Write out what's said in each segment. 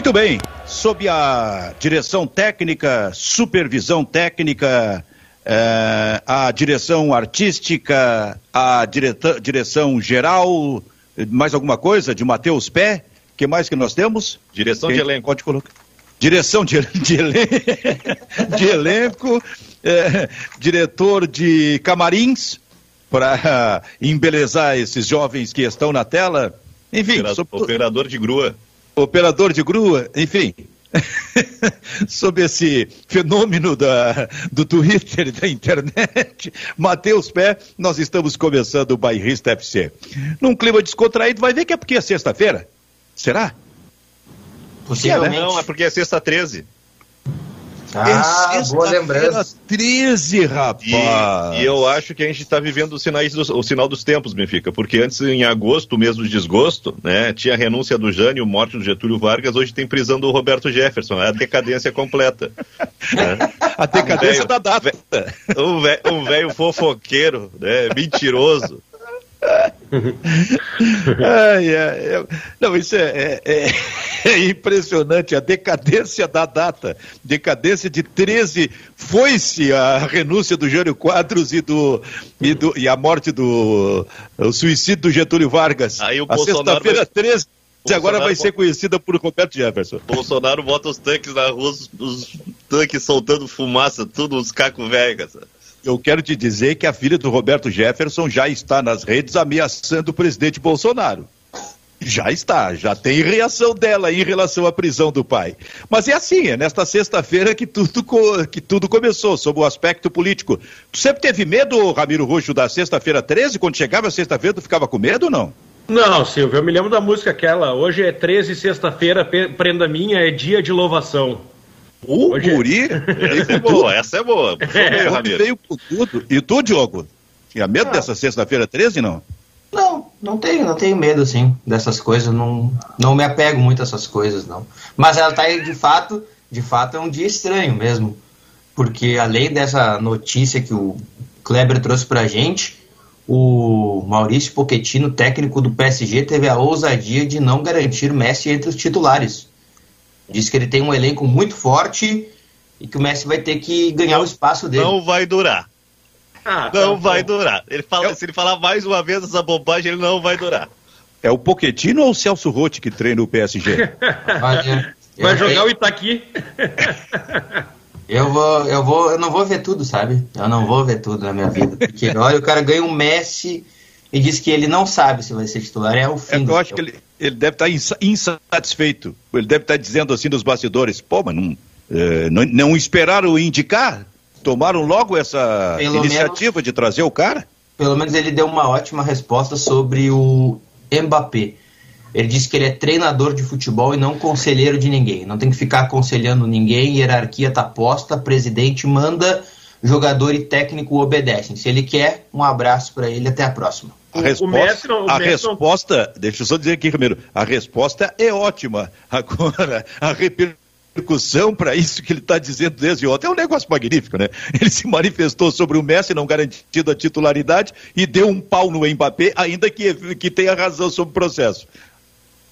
Muito bem, sob a direção técnica, supervisão técnica, eh, a direção artística, a direta, direção geral, mais alguma coisa de Matheus Pé? que mais que nós temos? Direção Quem de elenco. Pode colocar. Direção de, de, elen- de elenco, eh, diretor de camarins, para embelezar esses jovens que estão na tela. Enfim, Opera- sob- Operador de grua. Operador de grua, enfim. Sobre esse fenômeno da, do Twitter e da internet, Matheus Pé, nós estamos começando o Bairrista FC. Num clima descontraído, vai ver que é porque é sexta-feira? Será? Possivelmente. Não, é porque é sexta 13. Ah, é boa lembrança. 13, rapaz. E, e eu acho que a gente está vivendo os sinais dos- o sinal dos tempos, Benfica, porque antes, em agosto, mês do desgosto, né, tinha a renúncia do Jânio, morte do Getúlio Vargas, hoje tem prisão do Roberto Jefferson, é a decadência completa. né? A decadência Velho, da data. Um vé- Um velho fofoqueiro, né, mentiroso. Ai, ai, eu- não, isso é, é- é- é impressionante, a decadência da data. Decadência de 13. Foi-se a renúncia do Jânio Quadros e, do, e, do, e a morte do. o suicídio do Getúlio Vargas. Aí o a Bolsonaro sexta-feira vai- 13 agora Bolsonaro vai ser conhecida por Roberto Jefferson. Bolsonaro bota os tanques na rua, os, os tanques soltando fumaça, tudo uns cacos velhos. Eu quero te dizer que a filha do Roberto Jefferson já está nas redes ameaçando o presidente Bolsonaro. Já está, já tem reação dela em relação à prisão do pai. Mas é assim, é nesta sexta-feira que tudo, que tudo começou, sob o aspecto político. Tu sempre teve medo, Ramiro Roxo, da sexta-feira 13? Quando chegava a sexta-feira, tu ficava com medo ou não? Não, Silvio, eu me lembro da música aquela. Hoje é 13, sexta-feira, prenda minha, é dia de louvação. O Hoje guri Essa é boa, essa é boa. Veio com tudo. E tu, Diogo? Tinha medo Ah. dessa sexta-feira 13, não? Não, não tenho, não tenho medo, assim, dessas coisas. Não, não me apego muito a essas coisas, não. Mas ela tá aí, de fato, de fato é um dia estranho mesmo. Porque além dessa notícia que o Kleber trouxe pra gente, o Maurício Pochettino, técnico do PSG, teve a ousadia de não garantir Messi entre os titulares. Diz que ele tem um elenco muito forte e que o Messi vai ter que ganhar o espaço dele. Não vai durar. Ah, Não tá vai durar. Ele fala, Eu- Se ele falar mais uma vez essa bobagem, ele não vai durar. É o Poquetino ou o Celso Rotti que treina o PSG? Vai eu- jogar o Itaqui. Eu vou, eu vou, eu não vou ver tudo, sabe? Eu não vou ver tudo na minha vida. Porque olha, o cara ganha um Messi e diz que ele não sabe se vai ser titular. É o fim. É que do eu acho que jogo. ele, ele deve estar insa- insatisfeito. Ele deve estar dizendo assim nos bastidores, pô, mas não, eh, não, não esperaram indicar? Tomaram logo essa Pelo iniciativa de trazer o cara? Pelo menos ele deu uma ótima resposta sobre o Mbappé. Ele disse que ele é treinador de futebol e não conselheiro de ninguém. Não tem que ficar aconselhando ninguém, hierarquia tá posta, presidente manda, jogador e técnico obedecem. Se ele quer, um abraço para ele, até a próxima. A o resposta, o a Messi não- resposta deixa eu só dizer aqui, Ramiro, a resposta é ótima. Agora, a repercussão para isso que ele está dizendo desde ontem é um negócio magnífico, né? Ele se manifestou sobre o Messi não garantido a titularidade e deu um pau no Mbappé, ainda que, que tenha razão sobre o processo.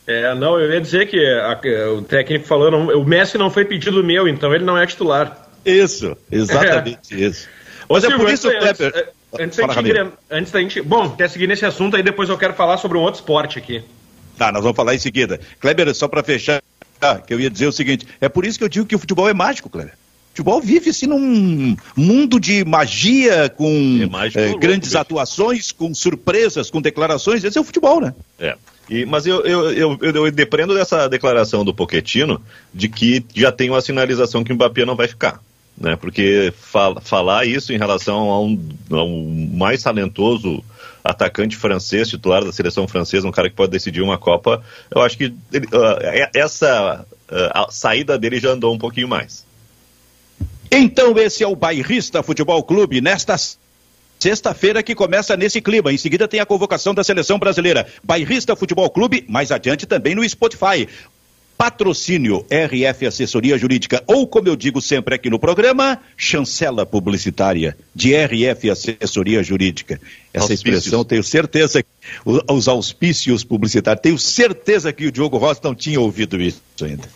É, não, eu ia dizer que a- o técnico falou, não, o Messi não foi pedido meu, então ele não é titular. Isso, exatamente isso. Mas é Silvio, por isso, Kleber. Antes, Fala, gente, antes da gente. Bom, quer seguir nesse assunto aí, depois eu quero falar sobre um outro esporte aqui. Tá, nós vamos falar em seguida. Kleber, só para fechar, que eu ia dizer o seguinte: é por isso que eu digo que o futebol é mágico, Kleber. O futebol vive assim num mundo de magia, com É mágico eh, louco, grandes bicho. atuações, com surpresas, com declarações. Esse é o futebol, né? É. E, mas eu, eu, eu, eu, eu depreendo dessa declaração do Pochettino de que já tem uma sinalização que o Mbappé não vai ficar. Né? Porque fal, falar isso em relação a um, a um mais talentoso atacante francês, titular da seleção francesa, um cara que pode decidir uma Copa, eu acho que ele, uh, essa uh, saída dele já andou um pouquinho mais. Então, esse é o Bairrista Futebol Clube, nesta sexta-feira que começa nesse clima. Em seguida tem a convocação da seleção brasileira. Bairrista Futebol Clube, mais adiante também no Spotify. Patrocínio RF Assessoria Jurídica, ou como eu digo sempre aqui no programa, chancela publicitária de RF Assessoria Jurídica. Essa auspícios. expressão, tenho certeza, os auspícios publicitários, tenho certeza que o Diogo Rossi não tinha ouvido isso ainda.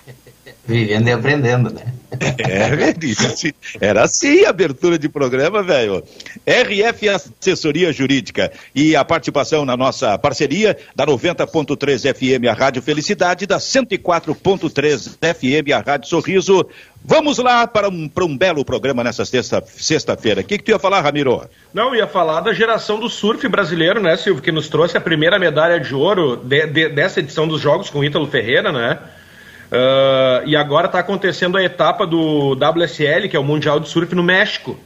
Vivendo e aprendendo, né? É, era assim a abertura de programa, velho. RF Assessoria Jurídica e a participação na nossa parceria da 90.3 FM, a Rádio Felicidade, da 104.3 FM, a Rádio Sorriso. Vamos lá para um, para um belo programa nessa sexta-feira. Sexta o que, que tu ia falar, Ramiro? Não, ia falar da geração do surf brasileiro, né, Silvio, que nos trouxe a primeira medalha de ouro de, de, dessa edição dos Jogos com Ítalo Ferreira, né? Uh, e agora está acontecendo a etapa do WSL, que é o Mundial de Surf no México.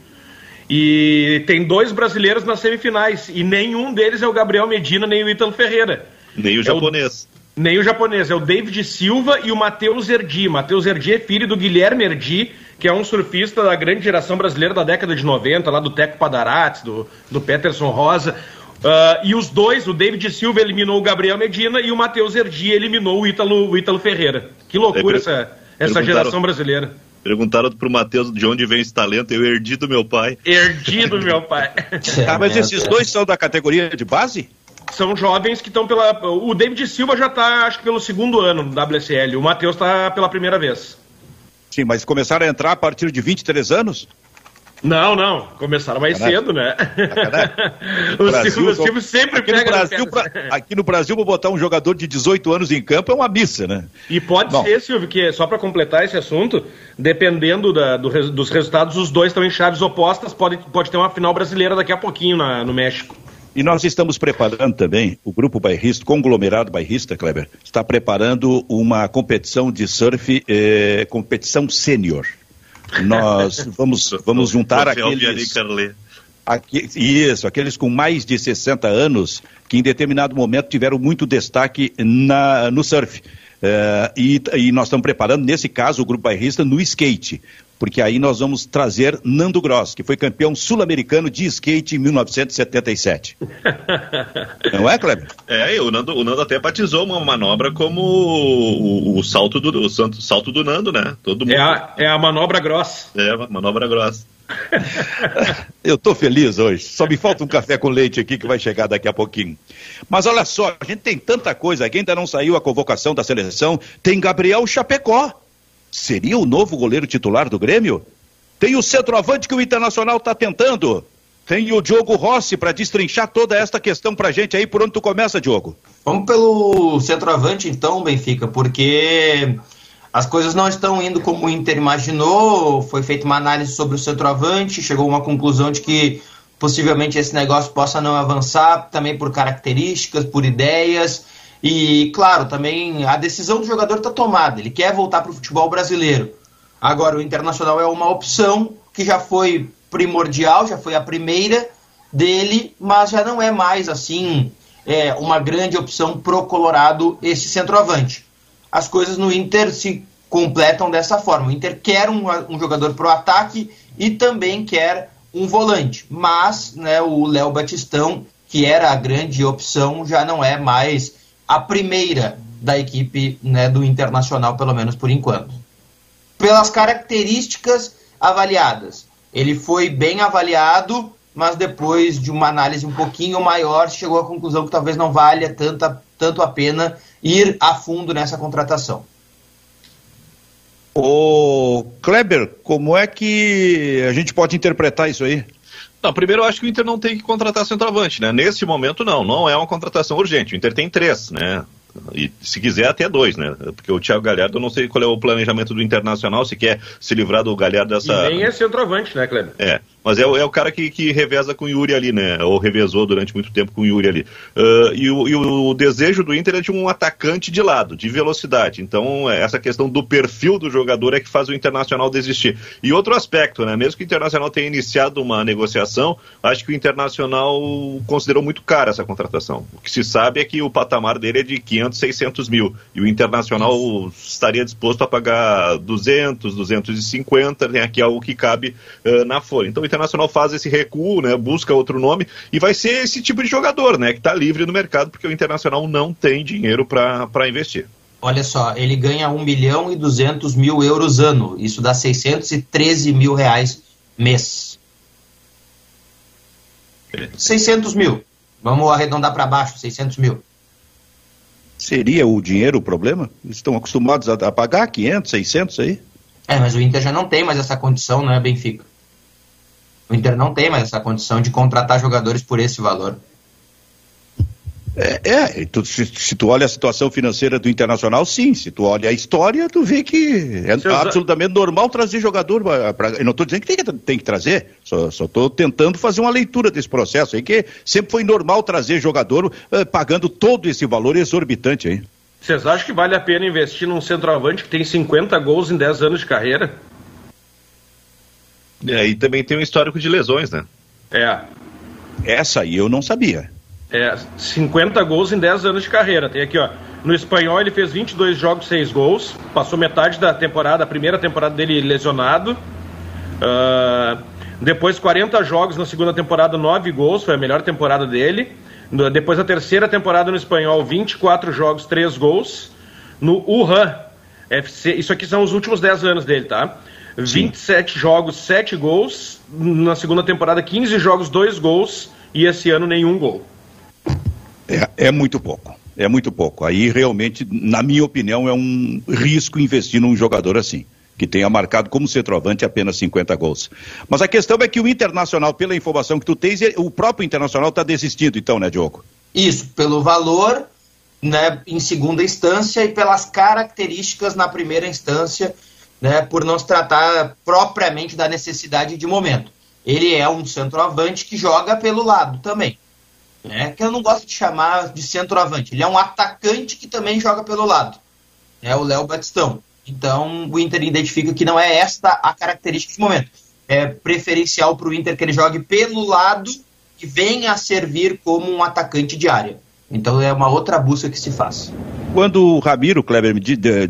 E tem dois brasileiros nas semifinais. E nenhum deles é o Gabriel Medina, nem o Ítalo Ferreira. Nem o é japonês. O, nem o japonês. É o David Silva e o Matheus Erdi. Matheus Erdi é filho do Guilherme Erdi, que é um surfista da grande geração brasileira da década de 90, lá do Teco Padarates, do, do Peterson Rosa. Uh, e os dois, o David Silva eliminou o Gabriel Medina e o Matheus Erdi eliminou o Ítalo, o Ítalo Ferreira. Que loucura essa, essa geração brasileira. Perguntaram pro Matheus de onde vem esse talento, eu herdi do meu pai. Herdi do meu pai. ah, mas esses dois são da categoria de base? São jovens que estão pela. O David Silva já está, acho que pelo segundo ano no WSL. O Matheus está pela primeira vez. Sim, mas começaram a entrar a partir de 23 anos? Não, não. Começaram mais Caraca. cedo, né? o, Brasil, Silvio, sempre aqui pega. No Brasil, pra, aqui no Brasil, vou botar um jogador de 18 anos em campo é uma missa, né? E pode Bom. ser, Silvio, que só para completar esse assunto, dependendo da, do, dos resultados, os dois estão em chaves opostas. Pode, pode ter uma final brasileira daqui a pouquinho na, no México. E nós estamos preparando também, o grupo bairrista, conglomerado bairrista, Kleber, está preparando uma competição de surf, eh, competição sênior. Nós vamos, vamos juntar aqueles... Aqui, isso, aqueles com mais de 60 anos que em determinado momento tiveram muito destaque na, no surf. Uh, e, e, nós estamos preparando, nesse caso, o grupo bairrista no skate, porque aí nós vamos trazer Nando Gross, que foi campeão sul-americano de skate em 1977. Não é, Kleber? É, o Nando, o Nando até batizou uma manobra como o, o, o salto, do, o salto do Nando, né? Todo mundo... é, a, é a manobra grossa. É, a manobra grossa. Eu estou feliz hoje. Só me falta um café com leite aqui que vai chegar daqui a pouquinho. Mas olha só, a gente tem tanta coisa aqui, ainda não saiu a convocação da seleção. Tem Gabriel Chapecó. Seria o novo goleiro titular do Grêmio? Tem o centroavante que o Internacional está tentando. Tem o Diogo Rossi para destrinchar toda esta questão para gente aí. Por onde tu começa, Diogo? Vamos pelo centroavante então, Benfica, porque as coisas não estão indo como o Inter imaginou. Foi feita uma análise sobre o centroavante, chegou a uma conclusão de que possivelmente esse negócio possa não avançar, também por características, por ideias. E, claro, também a decisão do jogador está tomada. Ele quer voltar para o futebol brasileiro. Agora, o Internacional é uma opção que já foi primordial, já foi a primeira dele, mas já não é mais assim é, uma grande opção pro Colorado esse centroavante as coisas no Inter se completam dessa forma. O Inter quer um, um jogador para o ataque e também quer um volante, mas né, o Léo Batistão, que era a grande opção, já não é mais a primeira da equipe né, do Internacional, pelo menos por enquanto. Pelas características avaliadas, ele foi bem avaliado, mas depois de uma análise um pouquinho maior, chegou à conclusão que talvez não valha tanta, tanto a pena ir a fundo nessa contratação. O Kleber, como é que a gente pode interpretar isso aí? Não, primeiro eu acho que o Inter não tem que contratar centroavante, né? Nesse momento não, não é uma contratação urgente. O Inter tem três, né? E se quiser até dois, né? Porque o Thiago Galhardo, eu não sei qual é o planejamento do Internacional, se quer se livrar do Galhardo dessa. E nem é centroavante, né, Kleber? É. Mas é, é o cara que, que reveza com o Yuri ali, né? Ou revezou durante muito tempo com o Yuri ali. Uh, e, o, e, o, desejo do Inter é de um atacante de lado, de velocidade. Então, é, essa questão do perfil do jogador é que faz o Internacional desistir. E outro aspecto, né? Mesmo que o Internacional tenha iniciado uma negociação, acho que o Internacional considerou muito cara essa contratação. O que se sabe é que o patamar dele é de 500, 600 mil. E o Internacional estaria disposto a pagar 200, 250, né? Que é o que cabe uh, na folha. Então, o Internacional faz esse recuo, né, busca outro nome e vai ser esse tipo de jogador, né, que está livre no mercado porque o Internacional não tem dinheiro para investir. Olha só, ele ganha 1 milhão e 200 mil euros ano. Isso dá 613 mil reais mês. 600 mil. Vamos arredondar para baixo, 600 mil. Seria o dinheiro o problema? Estão acostumados a, a pagar 500, 600 aí? É, mas o Inter já não tem mais essa condição, não é, Benfica? O Inter não tem mais essa condição de contratar jogadores por esse valor. É, é tu, se, se, tu olha a situação financeira do Internacional, sim. Se tu olha a história, tu vê que é absolutamente normal trazer jogador. Pra, pra, eu não estou dizendo que tem, que tem que trazer, só estou tentando fazer uma leitura desse processo aí, que sempre foi normal trazer jogador uh, pagando todo esse valor exorbitante aí. Vocês acham que vale a pena investir num centroavante que tem 50 gols em 10 anos de carreira? É, e também tem um histórico de lesões, né? É. Essa aí eu não sabia. É, 50 gols em 10 anos de carreira. Tem aqui, ó. No espanhol ele fez 22 jogos, 6 gols. Passou metade da temporada, a primeira temporada dele lesionado. Uh, depois 40 jogos na segunda temporada, 9 gols, foi a melhor temporada dele. Depois a terceira temporada no espanhol, 24 jogos, 3 gols. No Wuhan FC, isso aqui são os últimos 10 anos dele, tá? Sim. 27 jogos, 7 gols. Na segunda temporada, 15 jogos, 2 gols. E esse ano, nenhum gol. É, é muito pouco. É muito pouco. Aí realmente, na minha opinião, é um risco investir num jogador assim que tenha marcado como centroavante apenas 50 gols. Mas a questão é que o Internacional, pela informação que tu tens, o próprio Internacional está desistindo, então, né, Diogo? Isso, pelo valor né, em segunda instância e pelas características na primeira instância, né, por não se tratar propriamente da necessidade de momento. Ele é um centroavante que joga pelo lado também né, que eu não gosto de chamar de centroavante. Ele é um atacante que também joga pelo lado. É o Léo Batistão. Então o Inter identifica que não é esta a característica de momento. É preferencial para o Inter que ele jogue pelo lado e venha a servir como um atacante de área. Então é uma outra busca que se faz. Quando o Ramiro Kleber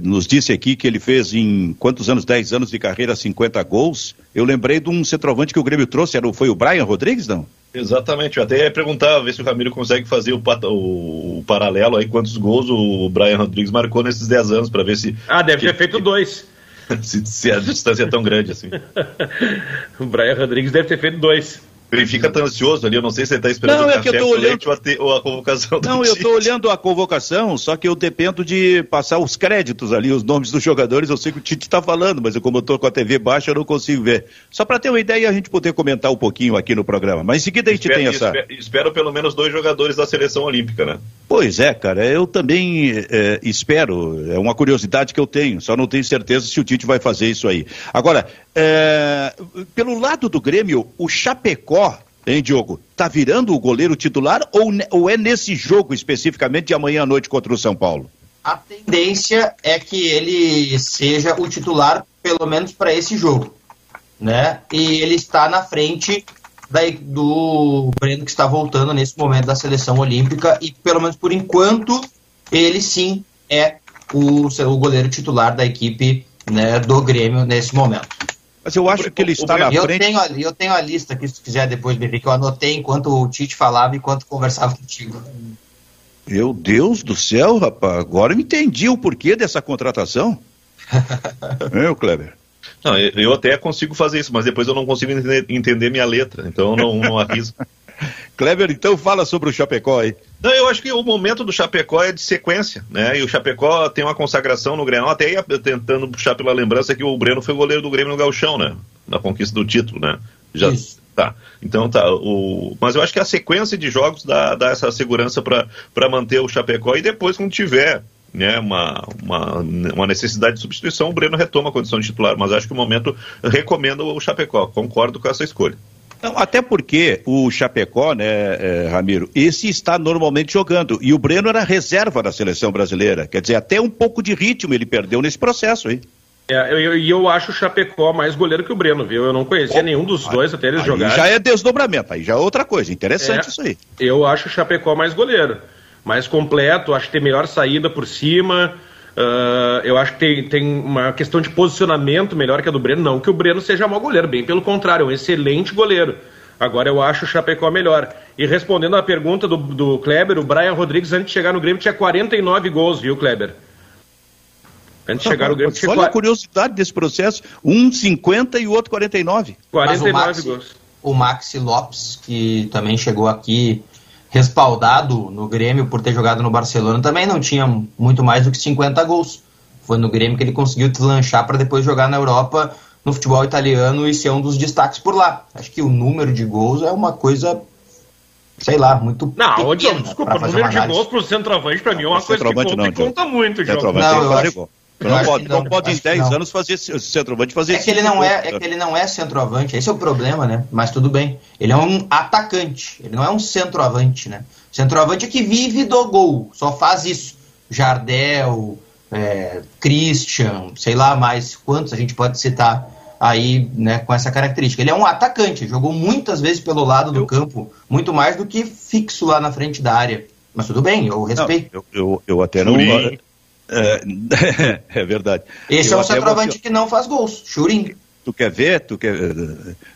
nos disse aqui que ele fez em quantos anos, 10 anos de carreira, 50 gols, eu lembrei de um centroavante que o Grêmio trouxe, era, foi o Brian Rodrigues, não? Exatamente, eu até ia perguntar, ver se o Ramiro consegue fazer o, o, o, paralelo aí, quantos gols o Brian Rodrigues marcou nesses 10 anos, para ver se. Ah, deve ter feito dois. se, se, a distância é tão grande assim. o Brian Rodrigues deve ter feito dois. Ele fica tão ansioso ali, eu não sei se ele está esperando não, é que eu tô olhando... ou a convocação Não, eu estou olhando a convocação, só que eu dependo de passar os créditos ali, os nomes dos jogadores, eu sei que o Tite está falando, mas eu, como eu estou com a TV baixa, eu não consigo ver. Só para ter uma ideia e a gente poder comentar um pouquinho aqui no programa. Mas em seguida a gente espero, tem essa... Espero, espero, pelo menos dois jogadores da seleção olímpica, né? Pois é, cara, eu também é, espero, é uma curiosidade que eu tenho, só não tenho certeza se o Tite vai fazer isso aí. Agora, é, pelo lado do Grêmio, o Chapecó Hein, Diogo? Tá virando o goleiro titular ou, ou é nesse jogo especificamente de amanhã à noite contra o São Paulo? A tendência é que ele seja o titular, pelo menos para esse jogo. Né? E ele está na frente da, do Breno que está voltando nesse momento da seleção olímpica e pelo menos por enquanto ele sim é o, o goleiro titular da equipe né, do Grêmio nesse momento. Mas eu acho que ele está na eu frente. Tenho, eu tenho a lista aqui, se quiser depois, Bebê, que eu anotei enquanto o Tite falava e enquanto conversava contigo. Meu Deus do céu, rapaz, agora eu entendi o porquê dessa contratação. é, Kleber? Não, eu até consigo fazer isso, mas depois eu não consigo entender, entender minha letra, então eu não, não aviso. Kleber, então fala sobre o Chapecó aí. Não, eu acho que o momento do Chapecó é de sequência, né? E o Chapecó tem uma consagração no Grenal, até ia tentando puxar pela lembrança que o Breno foi goleiro do Grêmio no Galchão, né? Na conquista do título, né? Já, Isso. Tá. Então tá. O... Mas eu acho que a sequência de jogos dá, dá essa segurança para manter o Chapecó e depois, quando tiver né, uma, uma, uma, necessidade de substituição, o Breno retoma a condição de titular. Mas acho que o momento recomenda o Chapecó. Concordo com essa escolha. Não, até porque o Chapecó, né, é, Ramiro, esse está normalmente jogando. E o Breno era reserva da seleção brasileira. Quer dizer, até um pouco de ritmo ele perdeu nesse processo aí. É, e eu, eu, acho o Chapecó mais goleiro que o Breno, viu? Eu não conhecia oh, nenhum dos aí, dois até eles jogarem. Já é desdobramento, aí já é outra coisa. Interessante é, isso aí. Eu acho o Chapecó mais goleiro. Mais completo, acho que tem melhor saída por cima. Uh, eu acho que tem, tem uma questão de posicionamento melhor que a do Breno. Não que o Breno seja mau goleiro, bem pelo contrário, é um excelente goleiro. Agora eu acho o Chapecó melhor. E respondendo à pergunta do, do Kleber, o Brian Rodrigues, antes de chegar no Grêmio, tinha 49 gols, viu, Kleber? Antes de chegar o Grêmio. Olha a curiosidade desse processo: um 50 e o outro 49. 49 Maxi, gols. O Maxi Lopes, que também chegou aqui respaldado no Grêmio por ter jogado no Barcelona, também não tinha muito mais do que 50 gols. Foi no Grêmio que ele conseguiu deslanchar para depois jogar na Europa no futebol italiano e ser um dos destaques por lá. Acho que o número de gols é uma coisa sei lá, muito Não, pequena, desculpa, o número de gols pro centroavante pra mim é uma coisa que conta, não, conta muito, João. Não, eu acho, eu não pode, não, não pode em 10 anos fazer centroavante fazer é que ele não é, é que ele não é centroavante, esse é o problema, né? Mas tudo bem. Ele é um atacante, ele não é um centroavante, né? Centroavante é que vive do gol, só faz isso. Jardel, é, Christian, sei lá mais quantos a gente pode citar aí, né, com essa característica. Ele é um atacante, jogou muitas vezes pelo lado do eu... campo, muito mais do que fixo lá na frente da área. Mas tudo bem, eu respeito. Não, eu, eu, eu, até não. É, é verdade. Esse eu é um centroavante que não faz gols, Churin. Tu quer ver? Tu quer,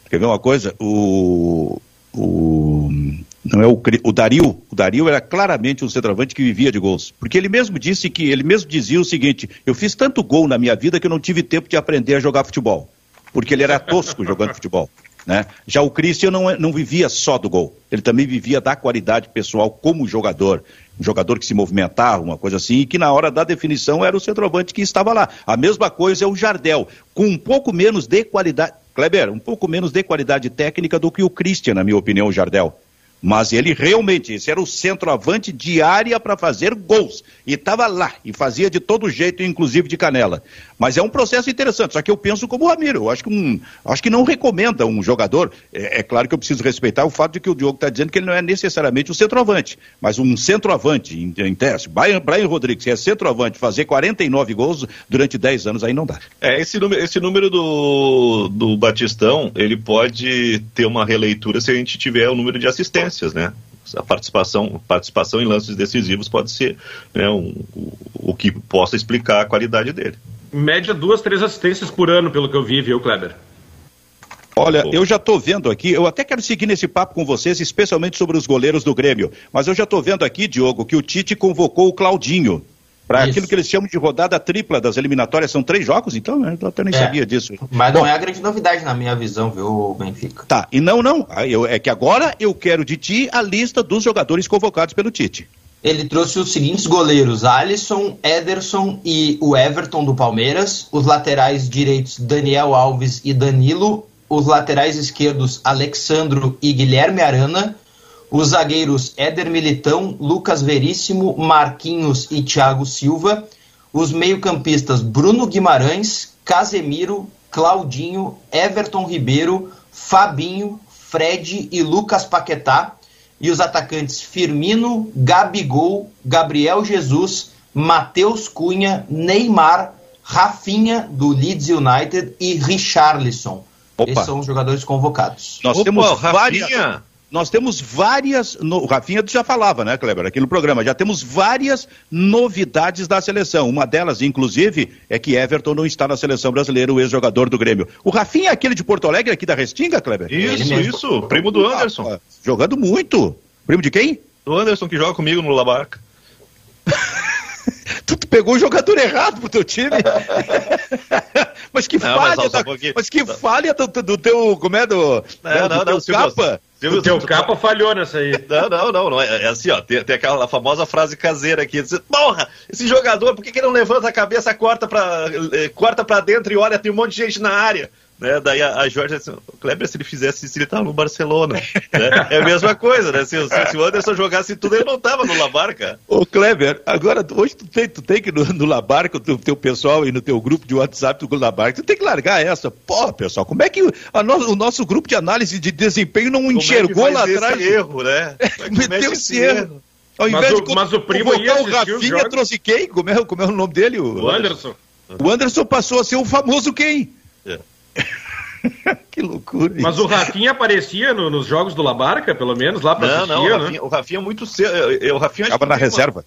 quer ver uma coisa? O, o não é o, o Dario, o Dario era claramente um centroavante que vivia de gols, porque ele mesmo disse que ele mesmo dizia o seguinte: eu fiz tanto gol na minha vida que eu não tive tempo de aprender a jogar futebol, porque ele era tosco jogando futebol. Né? Já o Christian não, não vivia só do gol, ele também vivia da qualidade pessoal como jogador, jogador que se movimentava, uma coisa assim, e que na hora da definição era o centroavante que estava lá. A mesma coisa é o Jardel, com um pouco menos de qualidade, Kleber, um pouco menos de qualidade técnica do que o Christian, na minha opinião, o Jardel. Mas ele realmente, esse era o centroavante de área para fazer gols. E estava lá, e fazia de todo jeito, inclusive de canela. Mas é um processo interessante, só que eu penso como o Ramiro. Eu acho que, um, acho que não recomenda um jogador. É, é, claro que eu preciso respeitar o fato de que o Diogo está dizendo que ele não é necessariamente um centroavante. Mas um centroavante, em, em teste, Brian, Brian Rodrigues, que é centroavante, fazer 49 gols durante 10 anos, aí não dá. É, esse número, esse número do, do Batistão, ele pode ter uma releitura se a gente tiver o número de assistências assistências, né? A participação, participação em lances decisivos pode ser né, um, o, o que possa explicar a qualidade dele. Média duas, três assistências por ano, pelo que eu vi, viu, Kleber? Olha, eu já estou vendo aqui, eu até quero seguir nesse papo com vocês, especialmente sobre os goleiros do Grêmio, mas eu já estou vendo aqui, Diogo, que o Tite convocou o Claudinho para aquilo que eles chamam de rodada tripla das eliminatórias. São três jogos, então? Né? Eu até nem é, sabia disso. Mas Bom, não é a grande novidade na minha visão, viu, Benfica? Tá, e não, não. Eu, é que agora eu quero de ti a lista dos jogadores convocados pelo Tite. Ele trouxe os seguintes goleiros: Alisson, Ederson e o Everton do Palmeiras. Os laterais direitos: Daniel Alves e Danilo. Os laterais esquerdos: Alexandro e Guilherme Arana os zagueiros Éder Militão, Lucas Veríssimo, Marquinhos e Thiago Silva. Os meio-campistas Bruno Guimarães, Casemiro, Claudinho, Everton Ribeiro, Fabinho, Fred e Lucas Paquetá. E os atacantes Firmino, Gabigol, Gabriel Jesus, Matheus Cunha, Neymar, Rafinha do Leeds United e Richarlison. Opa. Esses são os jogadores convocados. Nós Opa, temos várias... Rafinha nós temos várias. No, o Rafinha já falava, né, Kleber, aqui no programa, já temos várias novidades da seleção. Uma delas, inclusive, é que Everton não está na seleção brasileira, o ex-jogador do Grêmio. O Rafinha é aquele de Porto Alegre, aqui da Restinga, Kleber? Isso, isso. Primo do Anderson. Ah, jogando muito. Primo de quem? Do Anderson, que joga comigo no Labarca. tu, tu, pegou o jogador errado pro teu time. mas que não, falha, mas, da, um mas que falha do, do, teu, como é, do, não, né, do não, teu não, capa. Silvio, o teu tu, capa falhou nessa aí. Não, não, não. não é, é, assim, ó. Tem, tem, aquela famosa frase caseira aqui. Diz, Porra, esse jogador, por que, que ele não levanta a cabeça, corta pra, eh, corta pra dentro e olha, tem um monte de gente na área? Né? Daí a, a Jorge disse, o Kleber, se ele fizesse isso, ele tava no Barcelona. né? É a mesma coisa, né? Se, se, se, o Anderson jogasse tudo, ele não tava no Labarca. Ô, Kleber, agora, hoje tu tem, tu tem que no, no Labarca, o teu, pessoal e no teu grupo de WhatsApp do Labarca, tu tem que largar essa. Pô, pessoal, como é que o, no, o nosso grupo de análise de desempenho não como é enxergou é lá atrás? erro, né? Meteu esse erro. Ao invés mas, o, de mas o primo ia o Rafinha trouxe quem? Como é, como é o nome dele? O, o Anderson. O Anderson passou a ser o famoso quem? É. que loucura. Mas isso. o Rafinha aparecia no, nos jogos do Labarca, pelo menos, lá pra não, assistir, não, o né? Rafinha, né? o Rafinha é muito cedo. O Rafinha Acaba na reserva.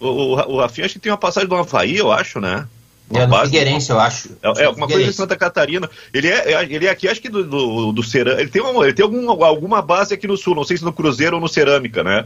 Uma, o, o, Rafinha acho que tem uma passagem do Havaí, eu acho, né? Uma é, no Figueirense, eu acho. É, é alguma coisa de Santa Catarina. Ele é, é, ele é aqui, acho que do, do, do Cerâmica. Ele tem, uma, ele tem algum, alguma base aqui no Sul, não sei se no Cruzeiro ou no Cerâmica, né?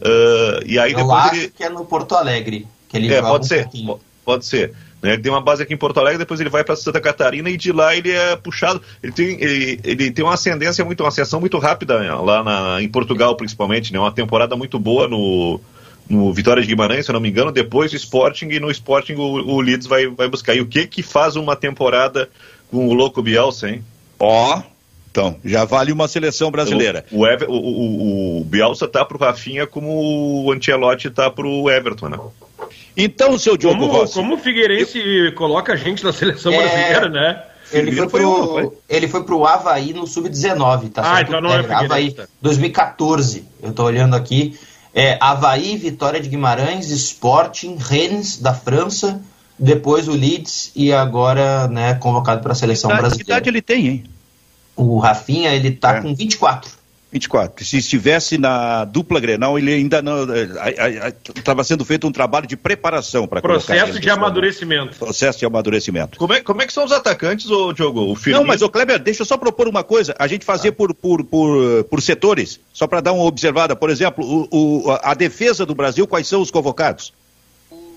Uh, e aí eu acho ele... que é no Porto Alegre. Que ele é, pode um ser. Pouquinho. Pode ser. Né? Ele tem uma base aqui em Porto Alegre, depois ele vai para Santa Catarina e de lá ele é puxado. Ele tem, ele, ele tem uma ascendência muito, uma ascensão muito rápida né? lá na, em Portugal, principalmente. Né? Uma temporada muito boa no, no Vitória de Guimarães, se eu não me engano. Depois o Sporting e no Sporting o, o Leeds vai, vai buscar. E o que que faz uma temporada com o louco Bielsa, hein? Ó, oh, então, já vale uma seleção brasileira. O, o, Ever, o, o, Bielsa tá pro Rafinha como o Ancelotti tá pro Everton, né? Então, seu Diogo como, Rossi... Como o Figueirense eu... coloca a gente na seleção é... brasileira, né? Ele foi, pro, ele foi pro Havaí no Sub-19, tá ah, certo? então não é, é Havaí 2014, eu tô olhando aqui. É, Havaí, Vitória de Guimarães, Sporting, Rennes da França, depois o Leeds e agora né, convocado para a seleção idade, brasileira. Que idade ele tem, hein? O Rafinha, ele tá é. com 24. 24. Se estivesse na dupla Grenal, ele ainda não. Estava sendo feito um trabalho de preparação para Processo de amadurecimento. Processo de amadurecimento. Como é, como é que são os atacantes, ô, Diogo? O Não, mas, o Kleber, deixa eu só propor uma coisa. A gente fazia ah. por, por, por, por setores, só para dar uma observada. Por exemplo, o, o, a defesa do Brasil, quais são os convocados?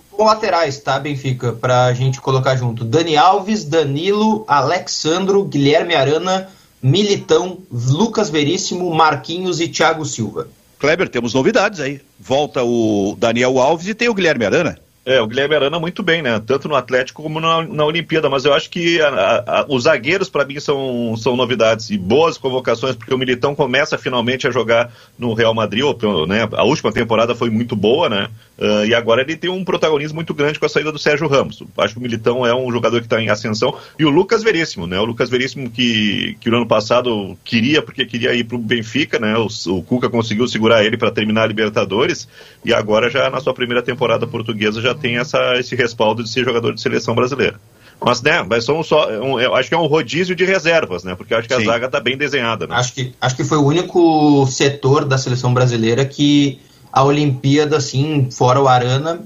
Com laterais, tá, Benfica? Para a gente colocar junto. Dani Alves, Danilo, Alexandro, Guilherme Arana. Militão, Lucas Veríssimo, Marquinhos e Thiago Silva. Kleber, temos novidades aí. Volta o Daniel Alves e tem o Guilherme Arana. É, o Guilherme Arana muito bem, né? Tanto no Atlético como na, na Olimpíada, mas eu acho que a, a, os zagueiros para mim são, são novidades e boas convocações, porque o Militão começa finalmente a jogar no Real Madrid, ou, né? A última temporada foi muito boa, né? Uh, e agora ele tem um protagonismo muito grande com a saída do Sérgio Ramos. Acho que o Militão é um jogador que está em ascensão. E o Lucas Veríssimo, né? O Lucas Veríssimo que, que no ano passado queria, porque queria ir para o Benfica, né? O, o Cuca conseguiu segurar ele para terminar a Libertadores e agora já na sua primeira temporada portuguesa já tem essa, esse respaldo de ser jogador de seleção brasileira. Mas, né, mas são só. Um, eu acho que é um rodízio de reservas, né? Porque acho que Sim. a zaga está bem desenhada. Né? Acho, que, acho que foi o único setor da seleção brasileira que a Olimpíada, assim, fora o Arana,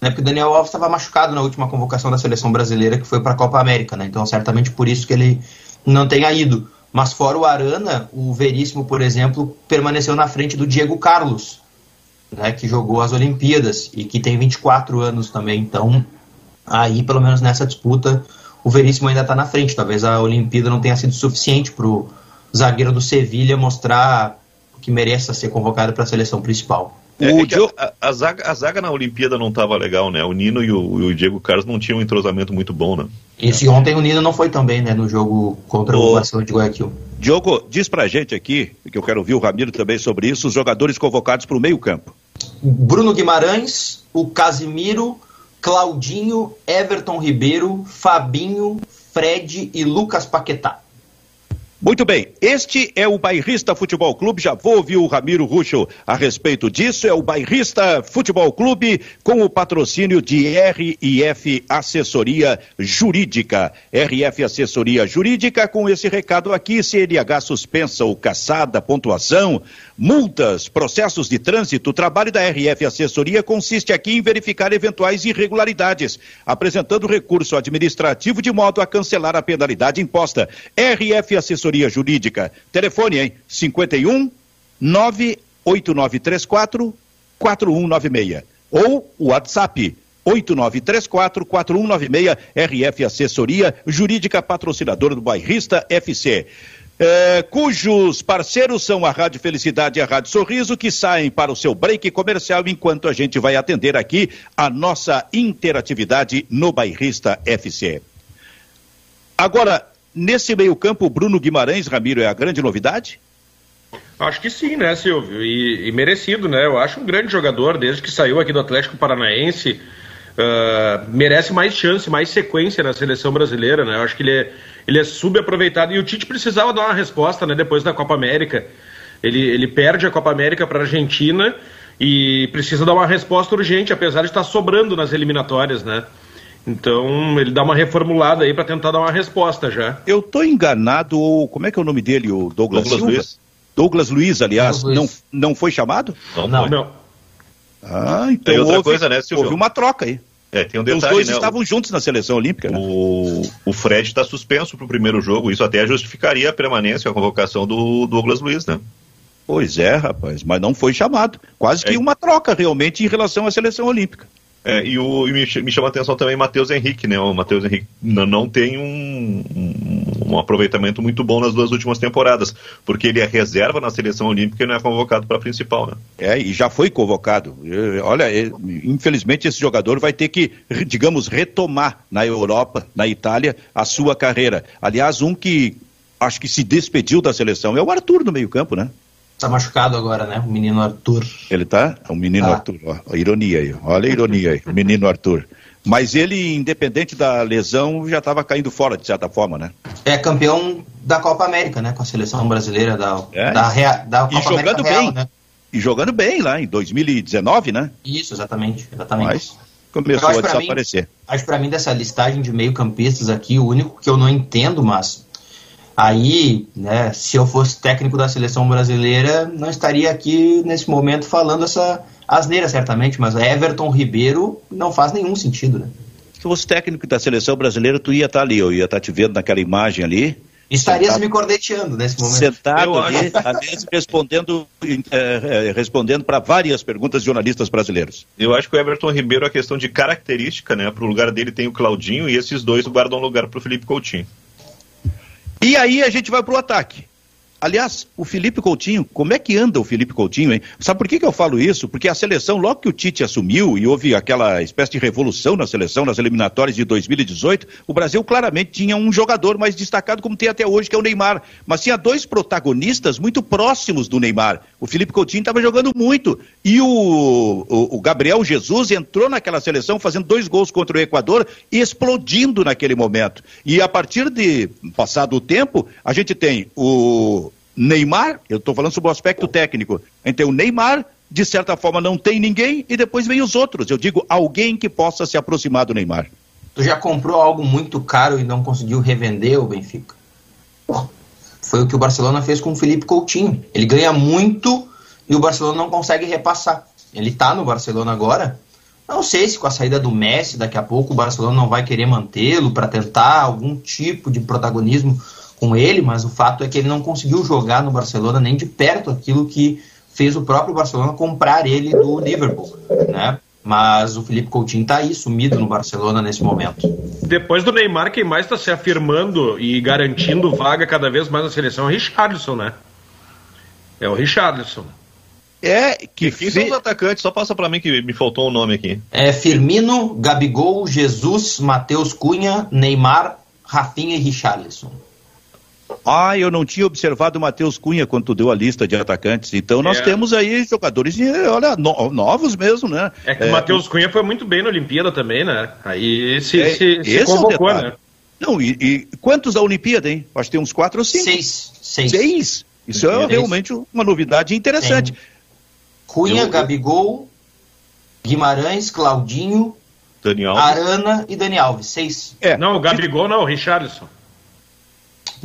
né? Porque o Daniel Alves estava machucado na última convocação da seleção brasileira, que foi para a Copa América, né? Então, certamente por isso que ele não tenha ido. Mas fora o Arana, o Veríssimo, por exemplo, permaneceu na frente do Diego Carlos, né, que jogou as Olimpíadas e que tem 24 anos também. Então, aí, pelo menos nessa disputa, o Veríssimo ainda está na frente. Talvez a Olimpíada não tenha sido suficiente para o zagueiro do Sevilha mostrar que mereça ser convocado para a seleção principal. É, é a, a, zaga, a, zaga, na Olimpíada não estava legal, né? O Nino e o, e o, Diego Carlos não tinham um entrosamento muito bom, né? Esse ontem o Nino não foi tão bem, né? No jogo contra o, o Barcelona de Guayaquil. Diogo, diz pra gente aqui, que eu quero ouvir o Ramiro também sobre isso, os jogadores convocados para o meio campo. Bruno Guimarães, o Casimiro, Claudinho, Everton Ribeiro, Fabinho, Fred e Lucas Paquetá. Muito bem, este é o Bairrista Futebol Clube. Já vou ouvir o Ramiro Ruxo a respeito disso. É o Bairrista Futebol Clube com o patrocínio de RIF Assessoria Jurídica. RF Assessoria Jurídica, com esse recado aqui: CNH suspensa ou caçada, pontuação, multas, processos de trânsito. O trabalho da RF Assessoria consiste aqui em verificar eventuais irregularidades, apresentando recurso administrativo de modo a cancelar a penalidade imposta. RF Assessoria jurídica. Telefone, hein? 51 98934 4196. Ou WhatsApp 8934-4196, RF Assessoria Jurídica Patrocinadora do Bairrista FC. É, cujos parceiros são a Rádio Felicidade e a Rádio Sorriso, que saem para o seu break comercial enquanto a gente vai atender aqui a nossa interatividade no Bairrista FC. Agora, Nesse meio-campo, Bruno Guimarães, Ramiro, é a grande novidade? Acho que sim, né, Silvio? E, e, merecido, né? Eu acho um grande jogador, desde que saiu aqui do Atlético Paranaense. Uh, merece mais chance, mais sequência na seleção brasileira, né? Eu acho que ele é, ele é subaproveitado. E o Tite precisava dar uma resposta, né, depois da Copa América. Ele, ele perde a Copa América para a Argentina e precisa dar uma resposta urgente, apesar de estar sobrando nas eliminatórias, né? Então ele dá uma reformulada aí para tentar dar uma resposta já. Eu tô enganado, ou como é que é o nome dele, o Douglas, Douglas Luiz? Douglas Luiz, aliás, Douglas não, não foi chamado? Não, não. não. Ah, então outra houve, coisa, né, Silvio? houve uma troca aí. É, tem um detalhe, Os dois né? estavam juntos na seleção olímpica. Né? O, o Fred está suspenso para o primeiro jogo, isso até justificaria a permanência, a convocação do Douglas Luiz, né? Pois é, rapaz, mas não foi chamado. Quase que é. uma troca realmente em relação à seleção olímpica. É, e, o, e me, me, chama a atenção também Matheus Henrique, né? O Matheus Henrique não, não tem um, um, um, aproveitamento muito bom nas duas últimas temporadas, porque ele é reserva na seleção olímpica e não é convocado para a principal, né? É, e já foi convocado. Olha, infelizmente esse jogador vai ter que, digamos, retomar na Europa, na Itália, a sua carreira. Aliás, um que acho que se despediu da seleção é o Arthur no meio-campo, né? Tá machucado agora, né? O menino Arthur. Ele tá? O menino ah. Arthur. Ó, a ironia aí. Olha a ironia aí. O menino Arthur. Mas ele, independente da lesão, já estava caindo fora, de certa forma, né? É campeão da Copa América, né? Com a seleção brasileira da, é. da, Rea, da Copa e jogando América bem. né? E jogando bem lá em 2019, né? Isso, exatamente. exatamente. Mas começou a desaparecer. Mim, acho para mim dessa listagem de meio campistas aqui, o único que eu não entendo, mas Aí, né, se eu fosse técnico da seleção brasileira, não estaria aqui nesse momento falando essa asneira, certamente, mas Everton Ribeiro não faz nenhum sentido, né? Se fosse técnico da seleção brasileira, tu ia estar ali, eu ia estar te vendo naquela imagem ali. Estaria sentado, me corneteando nesse momento. Sentado ali, respondendo, eh, respondendo para várias perguntas de jornalistas brasileiros. Eu acho que o Everton Ribeiro, a questão de característica, né? Para o lugar dele tem o Claudinho e esses dois guardam lugar para o Felipe Coutinho. E aí a gente vai para o ataque. Aliás, o Felipe Coutinho, como é que anda o Felipe Coutinho, hein? Sabe por que, que eu falo isso? Porque a seleção, logo que o Tite assumiu e houve aquela espécie de revolução na seleção, nas eliminatórias de 2018, o Brasil claramente tinha um jogador mais destacado, como tem até hoje, que é o Neymar. Mas tinha dois protagonistas muito próximos do Neymar. O Felipe Coutinho estava jogando muito. E o, o, o, Gabriel Jesus entrou naquela seleção fazendo dois gols contra o Equador explodindo naquele momento. E a partir de passado o tempo, a gente tem o Neymar, eu estou falando sobre o aspecto técnico. Então, o Neymar, de certa forma, não tem ninguém, e depois vem os outros. Eu digo, alguém que possa se aproximar do Neymar. Tu já comprou algo muito caro e não conseguiu revender o Benfica? Foi o que o Barcelona fez com o Felipe Coutinho. Ele ganha muito e o Barcelona não consegue repassar. Ele está no Barcelona agora. Não sei se com a saída do Messi, daqui a pouco o Barcelona não vai querer mantê-lo para tentar algum tipo de protagonismo com ele, mas o fato é que ele não conseguiu jogar no Barcelona nem de perto aquilo que fez o próprio Barcelona comprar ele do Liverpool, né? Mas o Felipe Coutinho está aí, sumido no Barcelona nesse momento. Depois do Neymar, quem mais está se afirmando e garantindo vaga cada vez mais na seleção é o Richarlison, né? É o Richarlison. É, que quem fe... são os atacantes? Só passa para mim que me faltou um nome aqui. É Firmino, Gabigol, Jesus, Matheus Cunha, Neymar, Rafinha e Richarlison. Ah, eu não tinha observado o Matheus Cunha quando tu deu a lista de atacantes. Então nós é. temos aí jogadores, olha, no, novos mesmo, né? É que é, o Matheus Cunha foi muito bem na Olimpíada também, né? Aí se, é, se, se convocou, é né? Não, e, e, quantos da Olimpíada, hein? Acho que tem uns quatro ou cinco. Seis. Seis. Seis. Isso é realmente uma novidade interessante. Tem Cunha, eu... Gabigol, Guimarães, Claudinho, Daniel Arana e Dani Alves. Seis. É. Não, o Gabigol não, o Richarlison.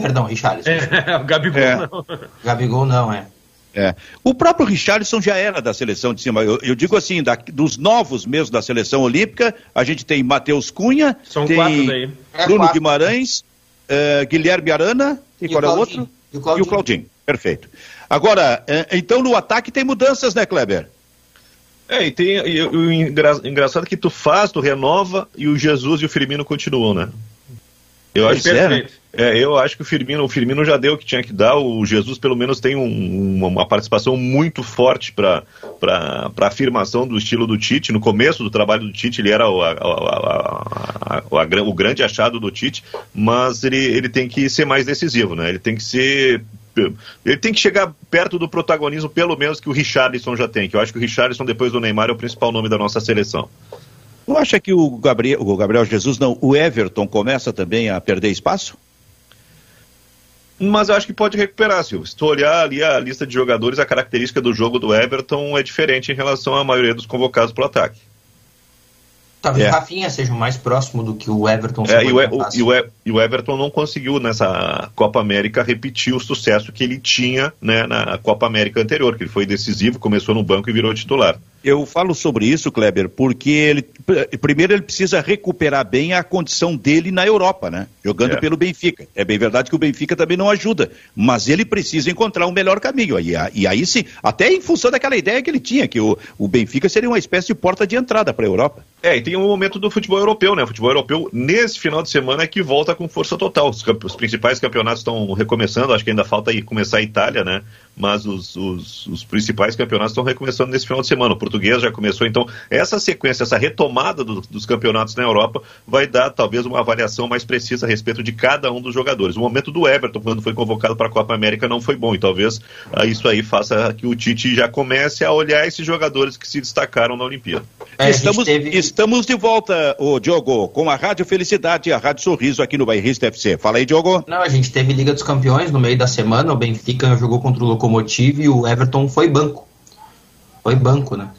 Perdão, Richarlison. É, o Gabigol é. não. Gabigol não, é. É. O próprio Richarlison já era da seleção de cima. Eu, eu digo assim, da, dos novos mesmo da seleção olímpica, a gente tem Matheus Cunha, São tem quatro daí. É Bruno é Guimarães, uh, Guilherme Arana e, e qual é o outro? E o, Claudinho. e o Claudinho. Perfeito. Agora, uh, então no ataque tem mudanças, né, Kleber? É, e tem e, o engraçado é que tu faz, tu renova e o Jesus e o Firmino continuam, né? Eu acho, é, né? É, eu acho que o Firmino, o Firmino já deu o que tinha que dar. O Jesus, pelo menos, tem um, uma participação muito forte para a afirmação do estilo do Tite. No começo do trabalho do Tite, ele era o, a, a, a, o grande achado do Tite, mas ele, ele tem que ser mais decisivo, né? Ele tem que ser ele tem que chegar perto do protagonismo, pelo menos, que o Richarlison já tem. Que eu acho que o Richarlison, depois do Neymar, é o principal nome da nossa seleção. Não acha que o Gabriel, o Gabriel Jesus, não, o Everton começa também a perder espaço? Mas eu acho que pode recuperar, Silvio. Se tu olhar ali a lista de jogadores, a característica do jogo do Everton é diferente em relação à maioria dos convocados para o ataque. Talvez é. o Rafinha seja mais próximo do que o Everton. É, e, o, e, o, e, o, Everton não conseguiu nessa Copa América repetir o sucesso que ele tinha né, na Copa América anterior, que ele foi decisivo, começou no banco e virou titular. Eu falo sobre isso, Kleber, porque ele primeiro ele precisa recuperar bem a condição dele na Europa, né? Jogando é. pelo Benfica. É bem verdade que o Benfica também não ajuda, mas ele precisa encontrar um melhor caminho. E, e aí sim, até em função daquela ideia que ele tinha, que o, o Benfica seria uma espécie de porta de entrada para a Europa. É, e tem um momento do futebol europeu, né? O futebol europeu, nesse final de semana, é que volta com força total. Os, os principais campeonatos estão recomeçando, acho que ainda falta aí começar a Itália, né? Mas os, os, os principais campeonatos estão recomeçando nesse final de semana. O português já começou, então essa sequência, essa retomada do, dos campeonatos na Europa vai dar talvez uma avaliação mais precisa a respeito de cada um dos jogadores. O momento do Everton, quando foi convocado para a Copa América, não foi bom, e talvez ah, isso aí faça que o Tite já comece a olhar esses jogadores que se destacaram na Olimpíada. É, estamos, teve... estamos de volta, o Diogo, com a Rádio Felicidade e a Rádio Sorriso aqui no Bairrista FC. Fala aí, Diogo. Não, a gente teve Liga dos Campeões no meio da semana. O Benfica jogou contra o Locomotive e o Everton foi banco. Foi banco, né?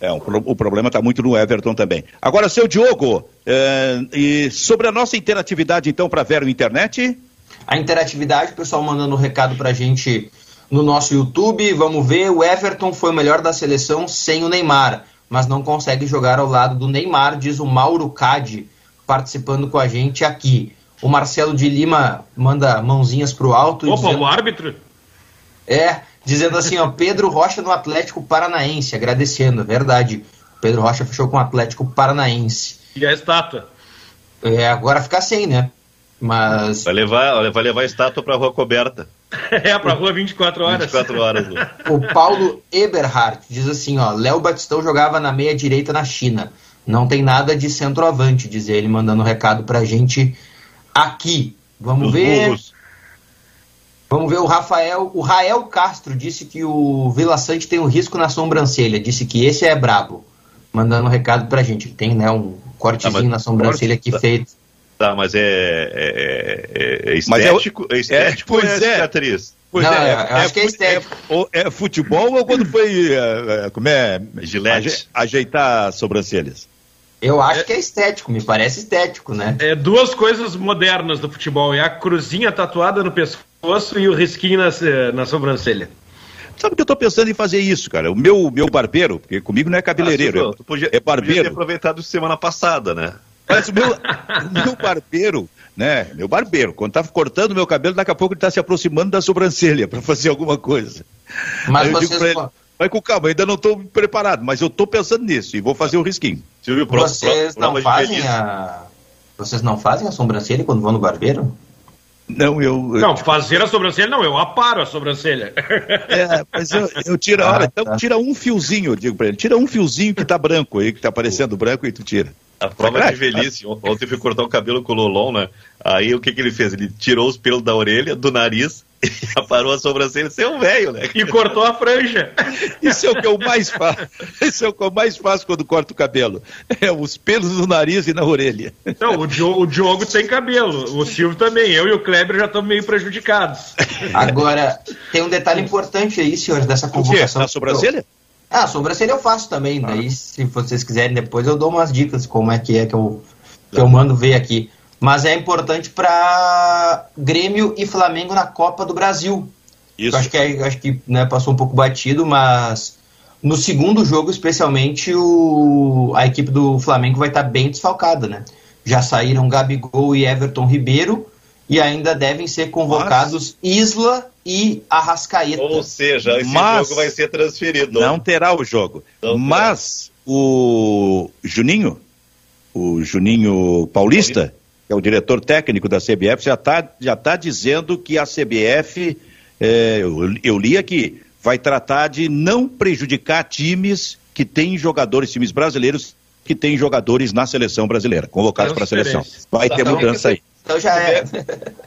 É, o, o problema está muito no Everton também. Agora, seu Diogo, é, e sobre a nossa interatividade, então, para Vero Internet? A interatividade, o pessoal mandando um recado para a gente no nosso YouTube. Vamos ver, o Everton foi o melhor da seleção sem o Neymar mas não consegue jogar ao lado do Neymar, diz o Mauro Cade, participando com a gente aqui. O Marcelo de Lima manda mãozinhas pro alto. Opa, dizendo... o árbitro? É, dizendo assim, ó, Pedro Rocha no Atlético Paranaense, agradecendo, é verdade. Pedro Rocha fechou com o Atlético Paranaense. E a estátua? É, agora fica sem, né? Mas. Vai levar, vai levar a estátua pra rua coberta. É, pra rua 24 horas. 24 horas. Né? o Paulo Eberhardt diz assim, ó, Léo Batistão jogava na meia direita na China. Não tem nada de centroavante, diz ele, mandando um recado pra gente aqui. Vamos Os ver. Burros. Vamos ver o Rafael. O Rael Castro disse que o Vila Sante tem um risco na sobrancelha. Disse que esse é brabo. Mandando um recado pra gente. Tem, né, um cortezinho ah, na sobrancelha aqui tá. feito. Tá, mas é, é, é, é estético, é, estético é, ou é, cicatriz? Pois Não, é, acho que é estético. É, é, futebol ou quando foi, como é, Gilete. ajeitar sobrancelhas? Eu acho que é estético, me parece estético, né? É duas coisas modernas do futebol, é a cruzinha tatuada no pescoço e o risquinho na, na sobrancelha. Sabe que eu tô pensando em fazer isso, cara? O meu, meu barbeiro, porque comigo não é cabeleireiro, ah, tu podia, é barbeiro. Podia ter aproveitado semana passada, né? Mas o meu, meu barbeiro, né? Meu barbeiro, quando tá cortando meu cabelo, daqui a pouco ele tá se aproximando da sobrancelha para fazer alguma coisa. Mas vocês... Ele, vai com calma, ainda não estou preparado, mas eu estou pensando nisso e vou fazer o risquinho. Silvio, pro, vocês pro, não fazem a... Vocês não fazem a sobrancelha quando vão no barbeiro? Não, eu. Não, fazer a sobrancelha não, eu aparo a sobrancelha. É, mas eu, eu tiro ah, então tá. tira um fiozinho, eu digo para ele, tira um fiozinho que tá branco aí, que tá aparecendo branco e tu tira. A prova de velhice. Ontem eu fui cortar o cabelo com o Lolon, né? Aí o que, que ele fez? Ele tirou os pelos da orelha, do nariz, e aparou a sobrancelha. Você é um velho, né? E cortou a franja. Isso é o que eu mais faço. Isso é o que eu mais faço quando corto o cabelo. É os pelos no nariz e na orelha. Não, o Diogo, o Diogo tem cabelo. O Silvio também. Eu e o Kleber já estamos meio prejudicados. Agora, tem um detalhe importante aí, senhores, dessa convocação. Na sobrancelha? Ah, sobrancelha eu faço também. Ah. Daí, se vocês quiserem, depois eu dou umas dicas como é que é que eu, que eu mando ver aqui. Mas é importante para Grêmio e Flamengo na Copa do Brasil. Isso. Eu acho que, é, acho que né, passou um pouco batido, mas no segundo jogo, especialmente, o, a equipe do Flamengo vai estar bem desfalcada, né? Já saíram Gabigol e Everton Ribeiro e ainda devem ser convocados mas... Isla e Arrascaeta. Ou seja, esse mas... jogo vai ser transferido. Não terá o jogo. Não mas terá. o Juninho, o Juninho Paulista, que é o diretor técnico da CBF, já está já tá dizendo que a CBF, é, eu, eu li aqui, vai tratar de não prejudicar times que têm jogadores, times brasileiros que têm jogadores na seleção brasileira, convocados para a seleção. Vai ter mudança aí. Então já é.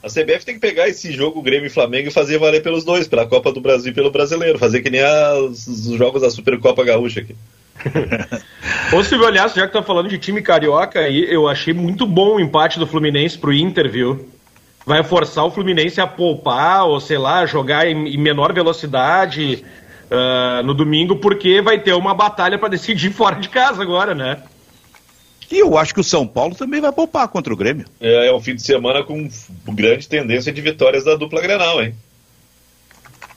A CBF tem que pegar esse jogo Grêmio e Flamengo e fazer valer pelos dois, pela Copa do Brasil e pelo Brasileiro. Fazer que nem as, os jogos da Supercopa Gaúcha aqui. Ô Silvio, aliás, já que tá falando de time carioca aí, eu achei muito bom o empate do Fluminense pro Inter, viu? Vai forçar o Fluminense a poupar, ou sei lá, jogar em, em menor velocidade uh, no domingo, porque vai ter uma batalha para decidir fora de casa agora, né? E eu acho que o São Paulo também vai poupar contra o Grêmio. É, é um fim de semana com grande tendência de vitórias da dupla Grenal, hein?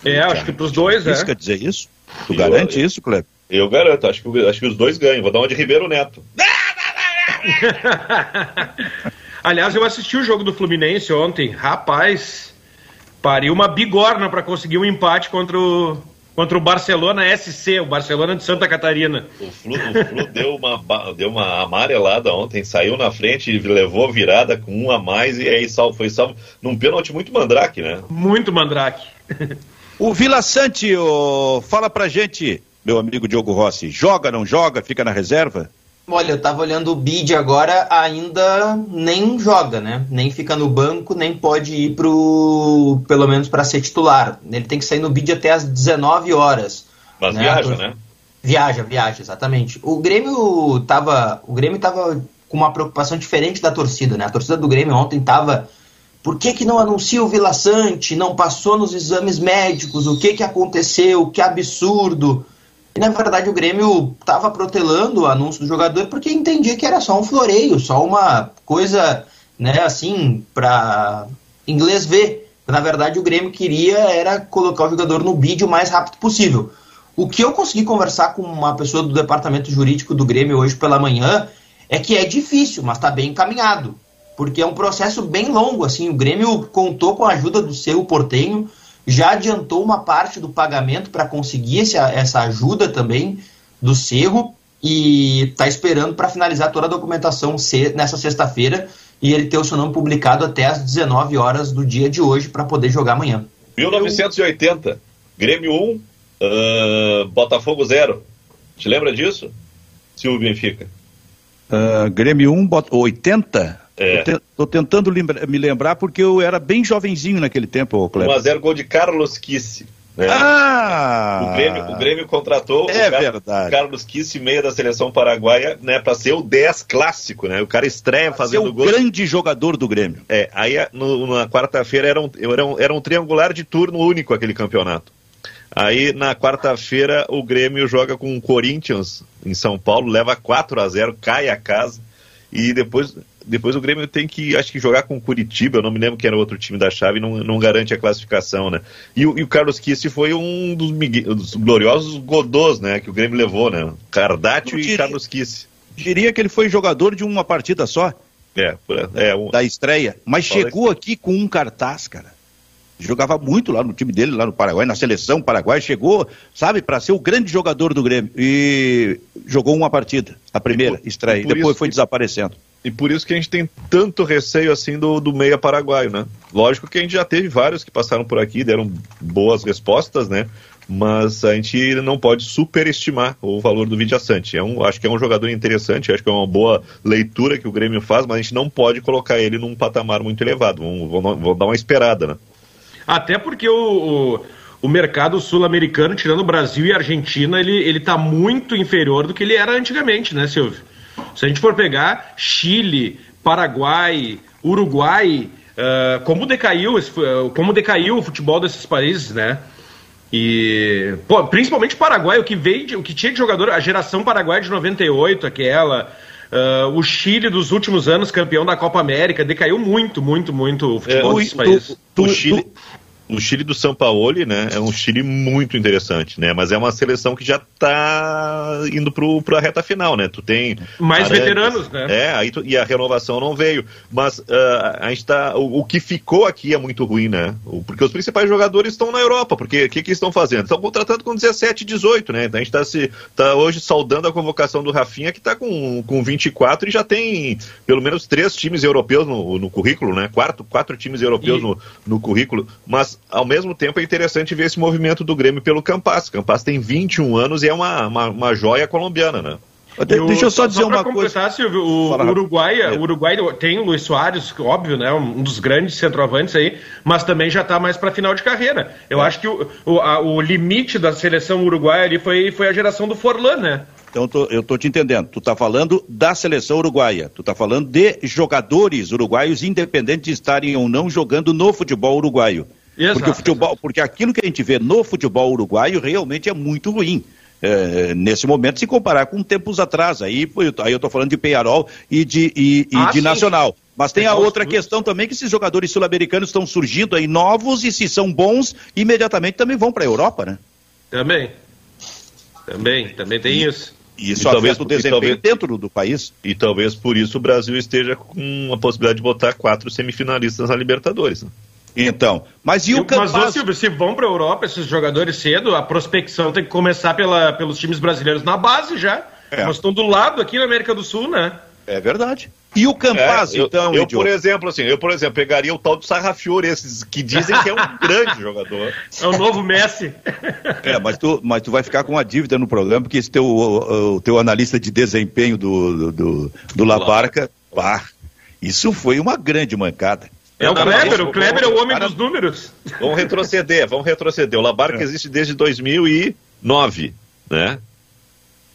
É, acho que pros dois, né? Isso quer dizer isso? Tu eu, garante isso, Cleber? Eu garanto, acho que, acho que os dois ganham. Vou dar uma de Ribeiro Neto. Aliás, eu assisti o jogo do Fluminense ontem. Rapaz, pariu uma bigorna para conseguir um empate contra o, Contra o Barcelona SC, o Barcelona de Santa Catarina. O Flu, o Flu deu, uma, deu uma amarelada ontem, saiu na frente, levou virada com um a mais e aí sal, foi salvo num pênalti muito mandrake, né? Muito mandrake. o Vila Sante, oh, fala pra gente, meu amigo Diogo Rossi, joga, não joga, fica na reserva? Olha, eu tava olhando o bid agora, ainda nem joga, né? Nem fica no banco, nem pode ir pro, pelo menos para ser titular. Ele tem que sair no bid até às 19 horas. Mas né? viaja, né? Viaja, viaja, exatamente. O Grêmio tava, o Grêmio tava com uma preocupação diferente da torcida, né? A torcida do Grêmio ontem tava por que, que não anuncia o Vila Sante? Não passou nos exames médicos? O que, que aconteceu? Que absurdo! E na verdade o Grêmio estava protelando o anúncio do jogador porque entendia que era só um floreio, só uma coisa, né, assim, para inglês ver. Na verdade o Grêmio queria era colocar o jogador no bid o mais rápido possível. O que eu consegui conversar com uma pessoa do departamento jurídico do Grêmio hoje pela manhã é que é difícil, mas está bem encaminhado. Porque é um processo bem longo, assim, o Grêmio contou com a ajuda do seu Portenho, já adiantou uma parte do pagamento para conseguir essa, essa ajuda também do Cerro e está esperando para finalizar toda a documentação nessa sexta-feira e ele ter o seu nome publicado até às 19 horas do dia de hoje para poder jogar amanhã. 1980, Grêmio 1, uh, Botafogo 0. Te lembra disso? Silvio Benfica. Uh, Grêmio 1, 80? É. Tô, tentando lembra, me lembrar porque eu era bem jovenzinho naquele tempo, Cleber. 1x0 gol de Carlos Kisse. Né? Ah! O Grêmio, o Grêmio contratou é o verdade. Carlos Kisse, meia da seleção paraguaia, né, para ser o 10 clássico, né? O cara estreia pra fazendo ser o gol. o grande jogador do Grêmio. É, aí no, na quarta-feira era um, era, um, era um triangular de turno único aquele campeonato. Aí na quarta-feira o Grêmio joga com o Corinthians em São Paulo, leva 4 a 0 cai a casa. E depois, depois o Grêmio tem que, acho que jogar com o Curitiba, eu não me lembro que era outro time da chave, não, não garante a classificação, né? E, e o Carlos Kissi foi um dos, dos, gloriosos godôs, né? Que o Grêmio levou, né? Cardácio e Carlos Kissi. Diria que ele foi jogador de uma partida só. É, é um... da estreia. Mas chegou aqui com um cartaz, cara jogava muito lá no time dele, lá no Paraguai, na seleção Paraguai, chegou, sabe, para ser o grande jogador do Grêmio. E jogou uma partida, a primeira, por, estreia, e depois isso, foi desaparecendo. E por isso que a gente tem tanto receio assim do, do meia paraguaio, né? Lógico que a gente já teve vários que passaram por aqui, deram boas respostas, né? Mas a gente não pode superestimar o valor do Vidiaçante. É um, acho que é um jogador interessante, acho que é uma boa leitura que o Grêmio faz, mas a gente não pode colocar ele num patamar muito elevado. Vamos, vamos, vamos dar uma esperada, né? Até porque o, o, o mercado sul-americano, tirando o Brasil e a Argentina, ele, ele tá muito inferior do que ele era antigamente, né, Silvio? Se a gente for pegar Chile, Paraguai, Uruguai, uh, como decaiu esse, como decaiu o futebol desses países, né? E pô, principalmente o Paraguai, o que veio, o que tinha de jogador, a geração Paraguai de 98, aquela, uh, o Chile dos últimos anos campeão da Copa América, decaiu muito, muito, muito o futebol é, desses países. o Chile, o Chile do Sampaoli, né, é um Chile muito interessante, né, mas é uma seleção que já está indo para a reta final, né, tu tem... Mais veteranos, né? É, aí tu, e a renovação não veio, mas uh, a gente tá, o, o, que ficou aqui é muito ruim, né, porque os principais jogadores estão na Europa, porque o que, que estão fazendo? Estão contratando com 17, 18, né, a gente está se, tá hoje saudando a convocação do Rafinha, que está com, com 24 e já tem pelo menos três times europeus no, no currículo, né, quatro, quatro times europeus e... no, no currículo, mas ao mesmo tempo é interessante ver esse movimento do Grêmio pelo Campas. Campas tem 21 anos e é uma, uma, uma joia colombiana, né? Eu, Deixa eu só dizer só uma coisa. Silvio, o Fala, Uruguai, é. o Uruguai tem o Luiz Soares, óbvio, né, um dos grandes centroavantes aí, mas também já está mais para final de carreira. Eu é. acho que o, o, a, o, limite da seleção uruguaia ali foi, foi a geração do Forlan, né? Então tô, eu tô te entendendo. Tu tá falando da seleção uruguaia. Tu tá falando de jogadores uruguaios, independente de estarem ou não jogando no futebol uruguaio. Exato, porque o futebol, porque aquilo que a gente vê no futebol uruguaio realmente é muito ruim. É, nesse momento, se comparar com tempos atrás, aí, aí eu estou falando de Penharol e de, e, e ah, de Nacional. Mas tem a outra questão também que esses jogadores sul-americanos estão surgindo aí novos e se são bons, imediatamente também vão para a Europa, né? Também. Também, também tem e, isso. E isso e talvez, o desempenho talvez, dentro do país. E talvez por isso o Brasil esteja com a possibilidade de botar quatro semifinalistas na Libertadores. Né? Então, mas e o Campaz... Mas, ô, Silvio, se vão para a Europa esses jogadores cedo, a prospecção tem que começar pela, pelos times brasileiros na base já. É. Nós estamos do lado aqui na América do Sul, né? É verdade. E o Campaz, é, eu, então, eu, por exemplo, assim, eu, por exemplo, pegaria o tal do Sarrafiore, esses que dizem que é um grande jogador. É o novo Messi. É, mas tu, mas tu vai ficar com uma dívida no programa, porque esse teu, o, o teu analista de desempenho do, do, do, do Labarca, pá, isso foi uma grande mancada. É o Kleber, o Kleber é o homem dos números. Vamos retroceder, vamos retroceder. O Labarca é. existe desde 2009, né?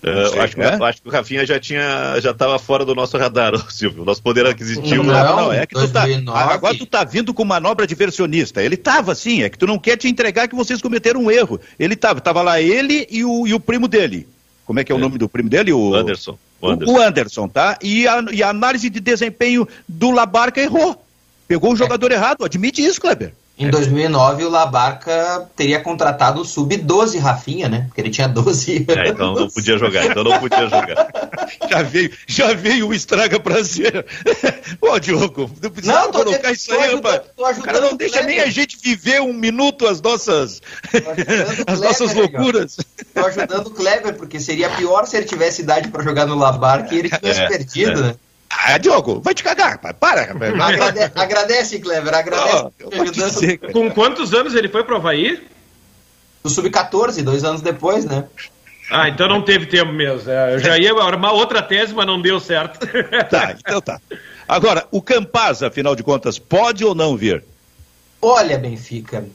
Uh, acho, que, é? acho, que, o Rafinha já tinha, já estava fora do nosso radar, Silvio. Nosso poder aquisitivo. Não, não, não é que tu tá, agora tu tá vindo com manobra diversionista. Ele estava assim, é que tu não quer te entregar que vocês cometeram um erro. Ele estava, tava lá ele e o, e o primo dele. Como é que é, é. o nome do primo dele? O Anderson. O Anderson, o Anderson tá? E a, e a análise de desempenho do Labarca errou. Pegou o jogador é. errado, admite isso, Kleber. Em 2009, o Labarca teria contratado o sub-12 Rafinha, né? Porque ele tinha 12 anos. É, então não podia jogar, então não podia jogar. já veio, já veio o estraga prazer. Ô, Diogo, não precisa não, colocar isso aí, ajudando, O cara não deixa nem a gente viver um minuto as nossas, as nossas loucuras. Tô ajudando o Kleber, porque seria pior se ele tivesse idade para jogar no Labarca e ele tivesse é, perdido, é. né? Ah, Diogo, vai te cagar, pai. Para, Agrade agradece, Clever, agradece. Oh, Com quantos anos ele foi pro Havaí? No Sub-14, dois anos depois, né? Ah, então não teve tempo mesmo. É, eu já ia armar outra tese, mas não deu certo. Tá, então tá. Agora, o Campaz, afinal de contas, pode ou não vir? Olha, Benfica,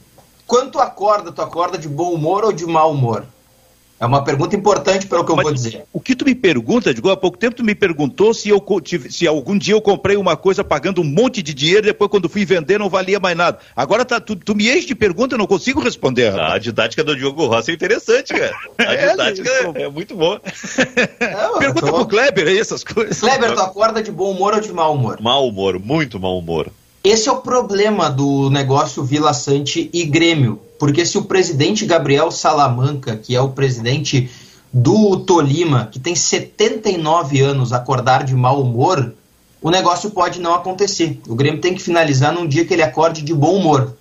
quando tu acorda, tu acorda de bom humor ou de mau humor? É uma pergunta importante pelo que eu Mas vou dizer. O que tu me pergunta, digo, há pouco tempo tu me perguntou se, eu, se algum dia eu comprei uma coisa pagando um monte de dinheiro, depois quando fui vender não valia mais nada. Agora tá, tu, tu me enche de pergunta, eu não consigo responder. Ah, a didática do Diogo Rossi é interessante, cara. A é, didática é, é, muito boa. É, pergunta tô... pro Kleber aí essas coisas. Kleber, tu acorda de bom humor ou de mau humor? Mau humor, muito mau humor. Esse é o problema do negócio Vila Sante e Grêmio. Porque se o presidente Gabriel Salamanca, que é o presidente do Tolima, que tem 79 anos, acordar de mau humor, o negócio pode não acontecer. O Grêmio tem que finalizar num dia que ele acorde de bom humor.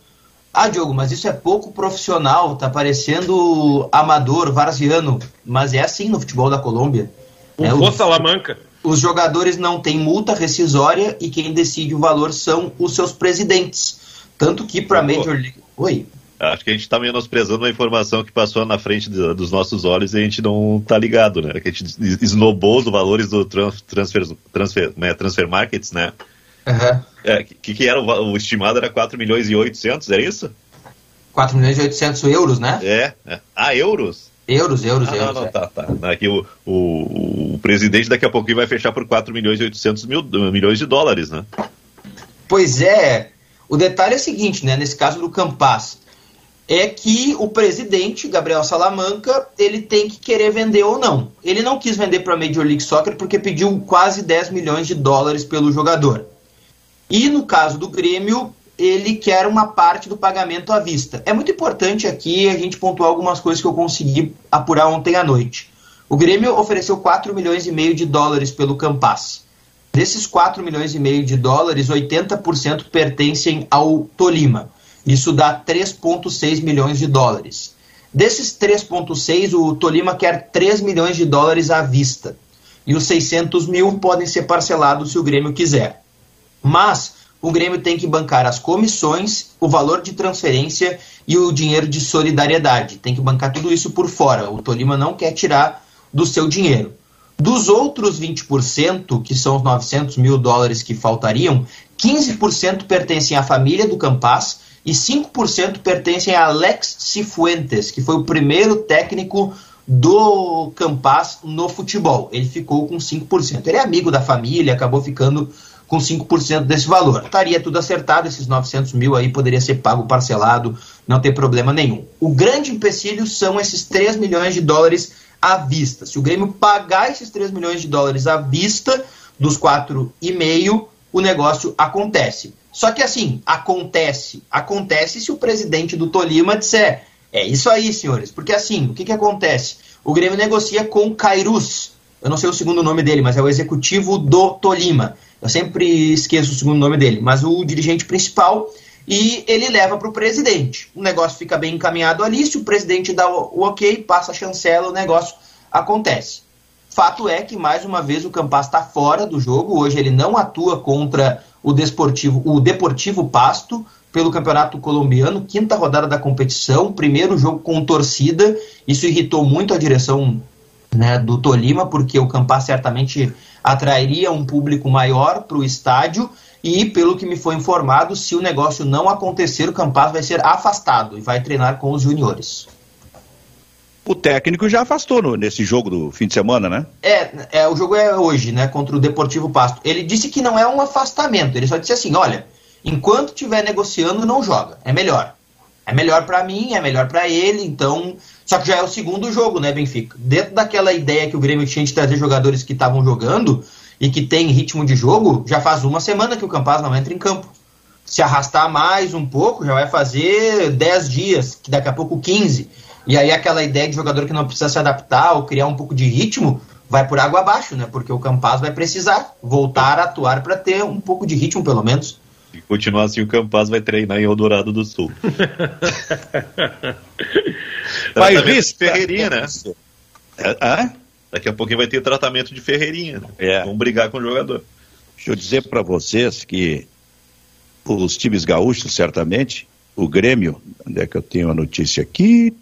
Ah, Diogo, mas isso é pouco profissional, tá parecendo amador, varziano. Mas é assim no futebol da Colômbia. O é, Salamanca os jogadores não têm multa rescisória e quem decide o valor são os seus presidentes. Tanto que para Major League. Oi. Acho que a gente está menosprezando uma informação que passou na frente dos nossos olhos e a gente não tá ligado, né? Que a gente esnobou os valores do transfer, transfer, né? transfer markets, né? Uhum. É, que, que era o, o, estimado era 4 milhões e 800, era isso? 4 milhões e 800 euros, né? É. é. Ah, euros? Euros, euros, ah, euros. Não, não, é. tá, tá. Aqui o, o, o, presidente daqui a pouquinho vai fechar por 4 milhões e 800 mil, milhões de dólares, né? Pois é. O detalhe é o seguinte, né? Nesse caso do Campas, é que o presidente, Gabriel Salamanca, ele tem que querer vender ou não. Ele não quis vender para a Major League Soccer porque pediu quase 10 milhões de dólares pelo jogador. E no caso do Grêmio, ele quer uma parte do pagamento à vista. É muito importante aqui a gente pontuar algumas coisas que eu consegui apurar ontem à noite. O Grêmio ofereceu 4 milhões e meio de dólares pelo Campas. Desses 4 milhões e meio de dólares, 80% pertencem ao Tolima. Isso dá 3,6 milhões de dólares. Desses 3,6, o Tolima quer 3 milhões de dólares à vista. E os 600 mil podem ser parcelados se o Grêmio quiser. Mas o Grêmio tem que bancar as comissões, o valor de transferência e o dinheiro de solidariedade. Tem que bancar tudo isso por fora. O Tolima não quer tirar do seu dinheiro. Dos outros 20%, que são os 900 mil dólares que faltariam, 15% pertencem à família do Campas e 5% pertencem a Alex Cifuentes, que foi o primeiro técnico do Campas no futebol. Ele ficou com 5%. Ele é amigo da família, acabou ficando com 5% desse valor. Estaria tudo acertado, esses 900 mil aí poderia ser pago parcelado, não tem problema nenhum. O grande empecilho são esses 3 milhões de dólares à vista. Se o Grêmio pagar esses 3 milhões de dólares à vista dos 4,5, o negócio acontece. Só que assim, acontece. Acontece se o presidente do Tolima disser, é isso aí, senhores. Porque assim, o que, que acontece? O Grêmio negocia com o Cairus, eu não sei o segundo nome dele, mas é o executivo do Tolima. Eu sempre esqueço o segundo nome dele, mas o dirigente principal. e ele leva para o presidente. O negócio fica bem encaminhado ali, se o presidente dá o, ok, passa a chancela, o negócio acontece. Fato é que, mais uma vez, o Campas está fora do jogo. Hoje ele não atua contra o Desportivo, o Deportivo Pasto pelo Campeonato Colombiano, quinta rodada da competição, primeiro jogo com torcida. Isso irritou muito a direção né, do Tolima, porque o Campas certamente atrairia um público maior para o estádio. E, pelo que me foi informado, se o negócio não acontecer, o Campas vai ser afastado e vai treinar com os juniores. O técnico já afastou no, nesse jogo do fim de semana, né? É, é, o jogo é hoje, né? Contra o Deportivo Pasto. Ele disse que não é um afastamento. Ele só disse assim: olha, enquanto estiver negociando, não joga. É melhor. É melhor para mim, é melhor para ele. Então, só que já é o segundo jogo, né, Benfica? Dentro daquela ideia que o Grêmio tinha de trazer jogadores que estavam jogando e que tem ritmo de jogo, já faz uma semana que o Campaz não entra em campo. Se arrastar mais um pouco, já vai fazer 10 dias, que daqui a pouco 15. E aí aquela ideia de jogador que não precisa se adaptar ou criar um pouco de ritmo vai por água abaixo, né? Porque o Campaz vai precisar voltar a atuar para ter um pouco de ritmo, pelo menos. Se continuar assim, o Campaz vai treinar em Eldorado do Sul. vai risco Ferreirinha, né? É, Daqui a pouquinho vai ter tratamento de Ferreirinha. Né? É. Vão brigar com o jogador. Deixa eu dizer para vocês que os times gaúchos, certamente, o Grêmio, onde é que eu tenho a notícia aqui?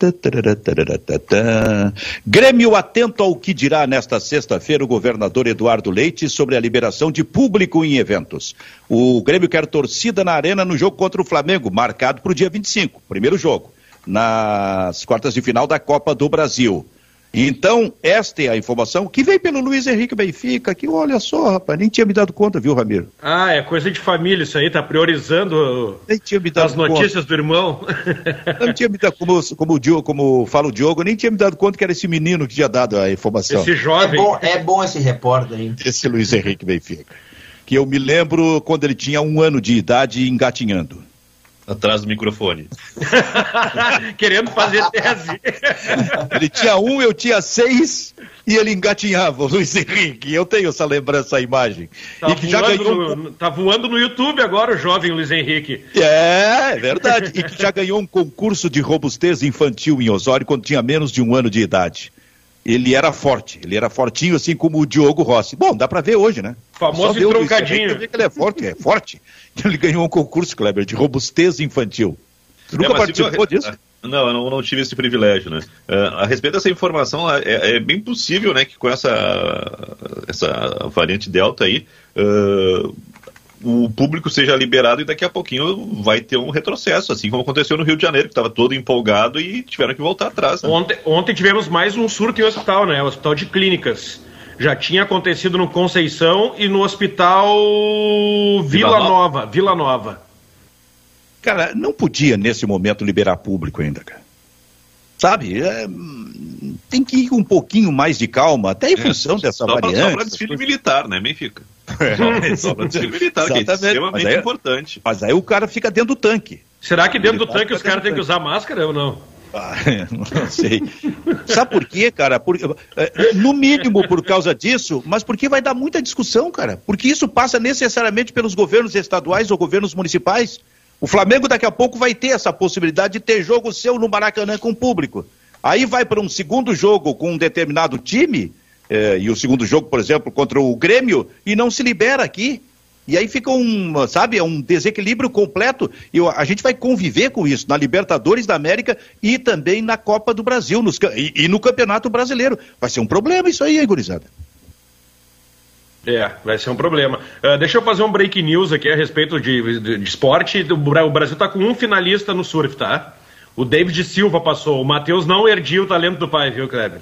Grêmio atento ao que dirá nesta sexta-feira o governador Eduardo Leite sobre a liberação de público em eventos. O Grêmio quer torcida na arena no jogo contra o Flamengo, marcado para o dia 25, primeiro jogo, nas quartas de final da Copa do Brasil. Então, esta é a informação que veio pelo Luiz Henrique Benfica, que olha só, rapaz, nem tinha me dado conta, viu, Ramiro? Ah, é coisa de família isso aí, tá priorizando as notícias conta. do irmão. Não tinha me dado, como, como, o Diogo, como fala o Diogo, nem tinha me dado conta que era esse menino que tinha dado a informação. Esse jovem. É bom, é bom esse repórter aí. Esse Luiz Henrique Benfica. Que eu me lembro quando ele tinha um ano de idade engatinhando atrás do microfone. Querendo fazer tese. ele tinha um, eu tinha seis e ele engatinhava, o Luiz Henrique. Eu tenho essa lembrança, essa imagem. Tá, e que já ganhou no, tá voando no YouTube agora o jovem Luiz Henrique. É, é verdade. e que já ganhou um concurso de robustez infantil em Osório quando tinha menos de um ano de idade ele era forte, ele era fortinho assim como o Diogo Rossi. Bom, dá para ver hoje, né? Famoso e troncadinho. que ele é forte, é forte. Ele ganhou um concurso, Kleber, de robustez infantil. Você nunca é, participou disso? Não, eu não, não, tive esse privilégio, né? Uh, a respeito dessa informação, é, é, bem possível, né, que com essa, essa variante Delta aí, uh, o público seja liberado e daqui a pouquinho vai ter um retrocesso, assim como aconteceu no Rio de Janeiro, que estava todo empolgado e tiveram que voltar atrás. Né? Ontem, ontem tivemos mais um surto em hospital, né? O hospital de clínicas. Já tinha acontecido no Conceição e no hospital Vila, Vila Nova. Nova. Vila Nova. Cara, não podia nesse momento liberar público ainda, cara. Sabe? É, tem que ir com um pouquinho mais de calma, até em é, função dessa só variante. Só para desfile militar, né, Benfica? É, só para desfile militar, que é extremamente mas aí, importante. Mas aí o cara fica dentro do tanque. Será que dentro do tanque os caras têm que usar máscara ou não? Ah, não sei. Sabe por quê, cara? Por, é, no mínimo por causa disso, mas porque vai dar muita discussão, cara. Porque isso passa necessariamente pelos governos estaduais ou governos municipais. O Flamengo daqui a pouco vai ter essa possibilidade de ter jogo seu no Maracanã com o público. Aí vai para um segundo jogo com um determinado time, eh, e o segundo jogo, por exemplo, contra o Grêmio, e não se libera aqui. E aí fica um, sabe, é um desequilíbrio completo. E a gente vai conviver com isso na Libertadores da América e também na Copa do Brasil nos, e, e, no Campeonato Brasileiro. Vai ser um problema isso aí, hein, gurizada? É, vai ser um problema. Uh, deixa eu fazer um break news aqui a respeito de, de, de esporte. O Brasil está com um finalista no surf, tá? O David Silva passou. O Matheus não erdiu o talento do pai, viu, Kleber?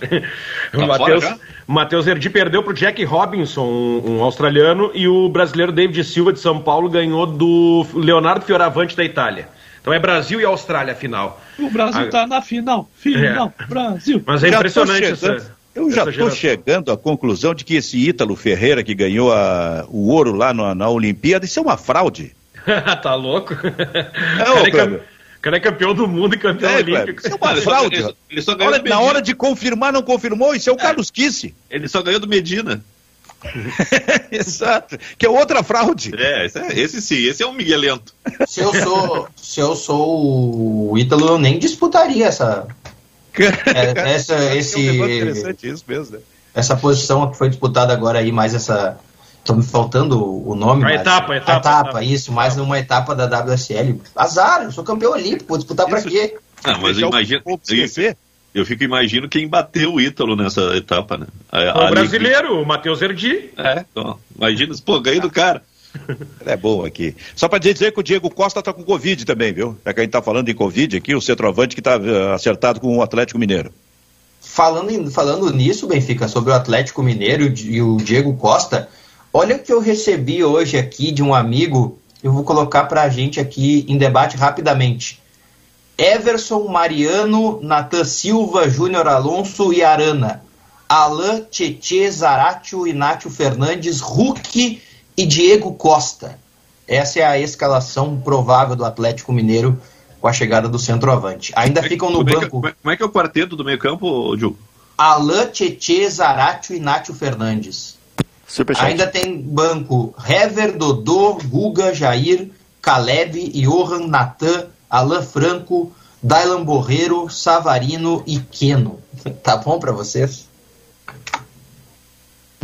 Tá o Matheus, Matheus Erdi perdeu para o Jack Robinson, um, um, australiano, e o brasileiro David Silva de São Paulo ganhou do Leonardo Fioravante da Itália. Então é Brasil e Austrália a final. O Brasil está na final. Final, é. Brasil. Mas é impressionante essa. Eu já estou chegando à conclusão de que esse Ítalo Ferreira que ganhou a, o ouro lá na, na Olimpíada, isso é uma fraude. tá louco? Não, cara é campeão do mundo e campeão é, olímpico. Isso é uma fraude. Ele, só ganhou Olha, na hora de confirmar, não confirmou. Isso é o é. Carlos Kisse. Ele só ganhou do Medina. Exato. Que é outra fraude. É, esse, é, esse sim, esse é um miguelento. Se eu sou, se eu sou o Ítalo, eu nem disputaria essa. é, essa, esse, é um interessante isso mesmo, né? Essa posição que foi disputada agora aí, mais essa. Estou me faltando o nome. A etapa, a etapa, a etapa, etapa. isso, mais numa etapa da WSL. Azar, eu sou campeão olímpico, vou disputar para quê? Ah, mas imagina. Eu fico imaginando quem bateu o Ítalo nessa etapa, né? A, o brasileiro, o Matheus Erdi. É, então, imagina, pô, ganhei do cara. É bom aqui. Só para dizer que o Diego Costa tá com Covid também, viu? É que a gente tá falando em Covid aqui, o centroavante que tá uh, acertado com o Atlético Mineiro. Falando, em, falando nisso, Benfica, sobre o Atlético Mineiro e o Diego Costa, olha o que eu recebi hoje aqui de um amigo, eu vou colocar para a gente aqui em debate rapidamente. Everson, Mariano, Natan Silva, Júnior Alonso e Arana. Alain, Tietê, Zaratio, Inácio Fernandes, Hulk e Diego Costa. Essa é a escalação provável do Atlético Mineiro com a chegada do centroavante. Ainda como ficam no como banco. É que, como é que é o quarteto do meio campo, Diogo? Alain, Tietê, Zaratio e Inácio Fernandes. Ainda tem banco Hever, Dodô, Guga, Jair, Caleb, Johan, Natan, Alain Franco, Dailan Borreiro, Savarino e Queno. Tá bom para vocês?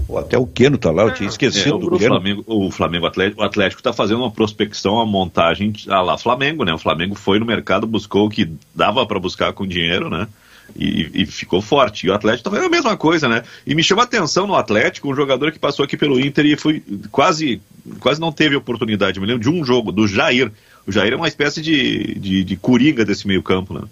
Pô, até o Queno tá lá, eu tinha esquecido é, do o Queno. Flamengo, o Flamengo Atlético, o Atlético está fazendo uma prospecção, uma montagem a lá Flamengo, né? O Flamengo foi no mercado, buscou o que dava para buscar com dinheiro, né? E, e, ficou forte. E o Atlético tá fazendo a mesma coisa, né? E me chama a atenção no Atlético, um jogador que passou aqui pelo Inter e foi quase, quase não teve oportunidade. Me lembro de um jogo, do Jair. O Jair é uma espécie de, de, de coringa desse meio-campo, né?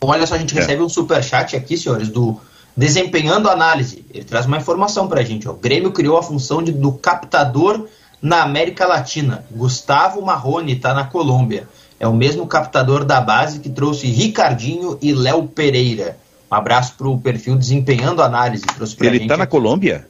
Olha só, a gente é. recebe um superchat aqui, senhores, do Desempenhando Análise. Ele traz uma informação pra gente. Ó. O Grêmio criou a função de, do captador na América Latina. Gustavo Marrone está na Colômbia. É o mesmo captador da base que trouxe Ricardinho e Léo Pereira. Um abraço para o perfil Desempenhando Análise. Ele está na Colômbia?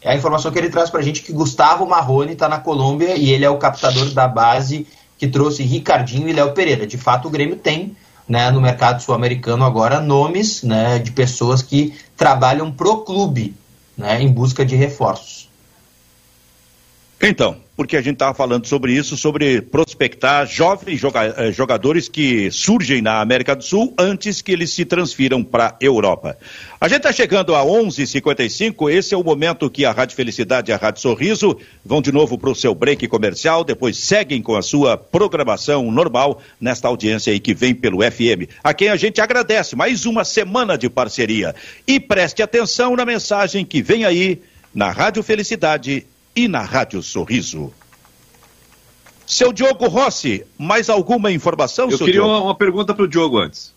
É a informação que ele traz para a gente que Gustavo Marrone está na Colômbia e ele é o captador da base que trouxe Ricardinho e Léo Pereira. De fato, o Grêmio tem né, no mercado sul-americano agora nomes né, de pessoas que trabalham pro clube né, em busca de reforços. Então, porque a gente estava falando sobre isso, sobre prospectar jovens eh, jogadores que surgem na América do Sul antes que eles se transfiram para a Europa. A gente está chegando a 11:55. Esse é o momento que a Rádio Felicidade e a Rádio Sorriso vão de novo para o seu break comercial. Depois seguem com a sua programação normal nesta audiência aí que vem pelo FM. A quem a gente agradece mais uma semana de parceria. E preste atenção na mensagem que vem aí na Rádio Felicidade e na Rádio Sorriso. Seu Diogo Rossi, mais alguma informação? Eu queria uma, uma, pergunta para o Diogo antes.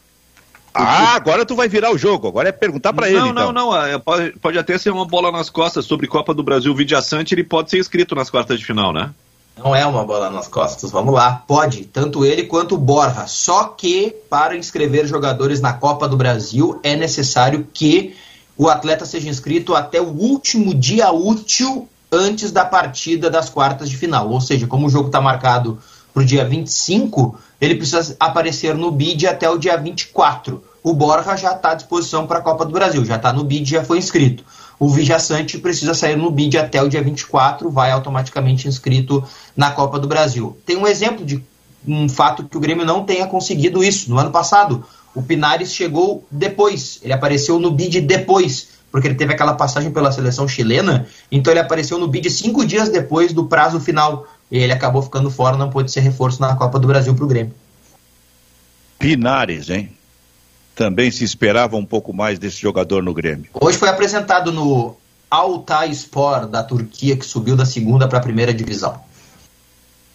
Ah, agora tu vai virar o jogo. Agora é perguntar para ele. Não, então. não, não. É, pode, pode até ser uma bola nas costas sobre Copa do Brasil Vidiaçante. Ele pode ser inscrito nas quartas de final, né? Não é uma bola nas costas. Vamos lá. Pode. Tanto ele quanto o Borja. Só que para inscrever jogadores na Copa do Brasil é necessário que o atleta seja inscrito até o último dia útil antes da partida das quartas de final. Ou seja, como o jogo está marcado para o dia 25, ele precisa aparecer no BID até o dia 24. O Borja já está à disposição para a Copa do Brasil, já está no BID, já foi inscrito. O Vijaçante precisa sair no BID até o dia 24, vai automaticamente inscrito na Copa do Brasil. Tem um exemplo de um fato que o Grêmio não tenha conseguido isso. No ano passado, o Pinares chegou depois, ele apareceu no BID depois porque ele teve aquela passagem pela seleção chilena, então ele apareceu no bid cinco dias depois do prazo final. E ele acabou ficando fora, não pôde ser reforço na Copa do Brasil para o Grêmio. Pinares, hein? Também se esperava um pouco mais desse jogador no Grêmio. Hoje foi apresentado no Altayspor da Turquia, que subiu da segunda para a primeira divisão.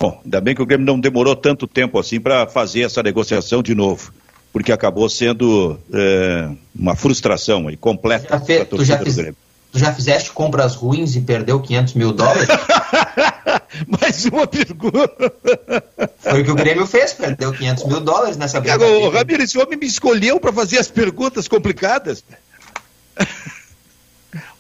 Bom, ainda bem que o Grêmio não demorou tanto tempo assim para fazer essa negociação de novo porque acabou sendo é, uma frustração aí, completa para tu já, fiz, tu já fizeste compras ruins e perdeu 500 mil dólares? Mais uma pergunta. Foi o que o Grêmio fez, perdeu 500 mil dólares nessa brincadeira. Ô, Ramiro, esse homem me escolheu para fazer as perguntas complicadas.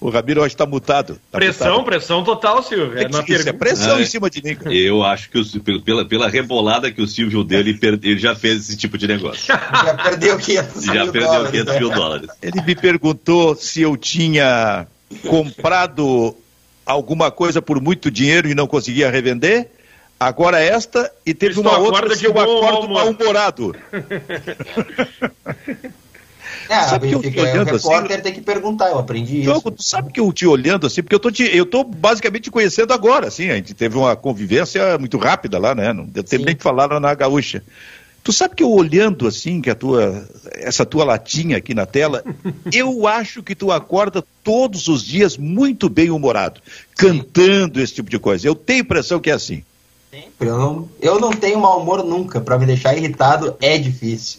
O Ramiro hoje está mutado. Tá pressão, mutado. pressão total, Silvio. É, é, isso, é pressão é, em cima de mim. Eu acho que o, pela, pela rebolada que o Silvio deu, ele, per, ele já fez esse tipo de negócio. já perdeu 500 já mil perdeu dólares. 500 mil dólares. Ele me perguntou se eu tinha comprado alguma coisa por muito dinheiro e não conseguia revender. Agora esta e teve Isso uma outra que eu acordo humor. mal-humorado. É, Sabe que eu Benfica, tô o olhando assim, repórter tem que perguntar, eu aprendi isso. Tu sabe que eu te olhando assim, porque eu tô, te, eu tô basicamente te conhecendo agora, assim, a gente teve uma convivência muito rápida lá, né? Não deu tempo nem de falar lá na gaúcha. Tu sabe que eu olhando assim, que a tua, essa tua latinha aqui na tela, eu acho que tu acorda todos os dias muito bem humorado, cantando esse tipo de coisa. Eu tenho a impressão que é assim. Sempre. Eu não, eu não tenho mau humor nunca. Pra me deixar irritado é difícil.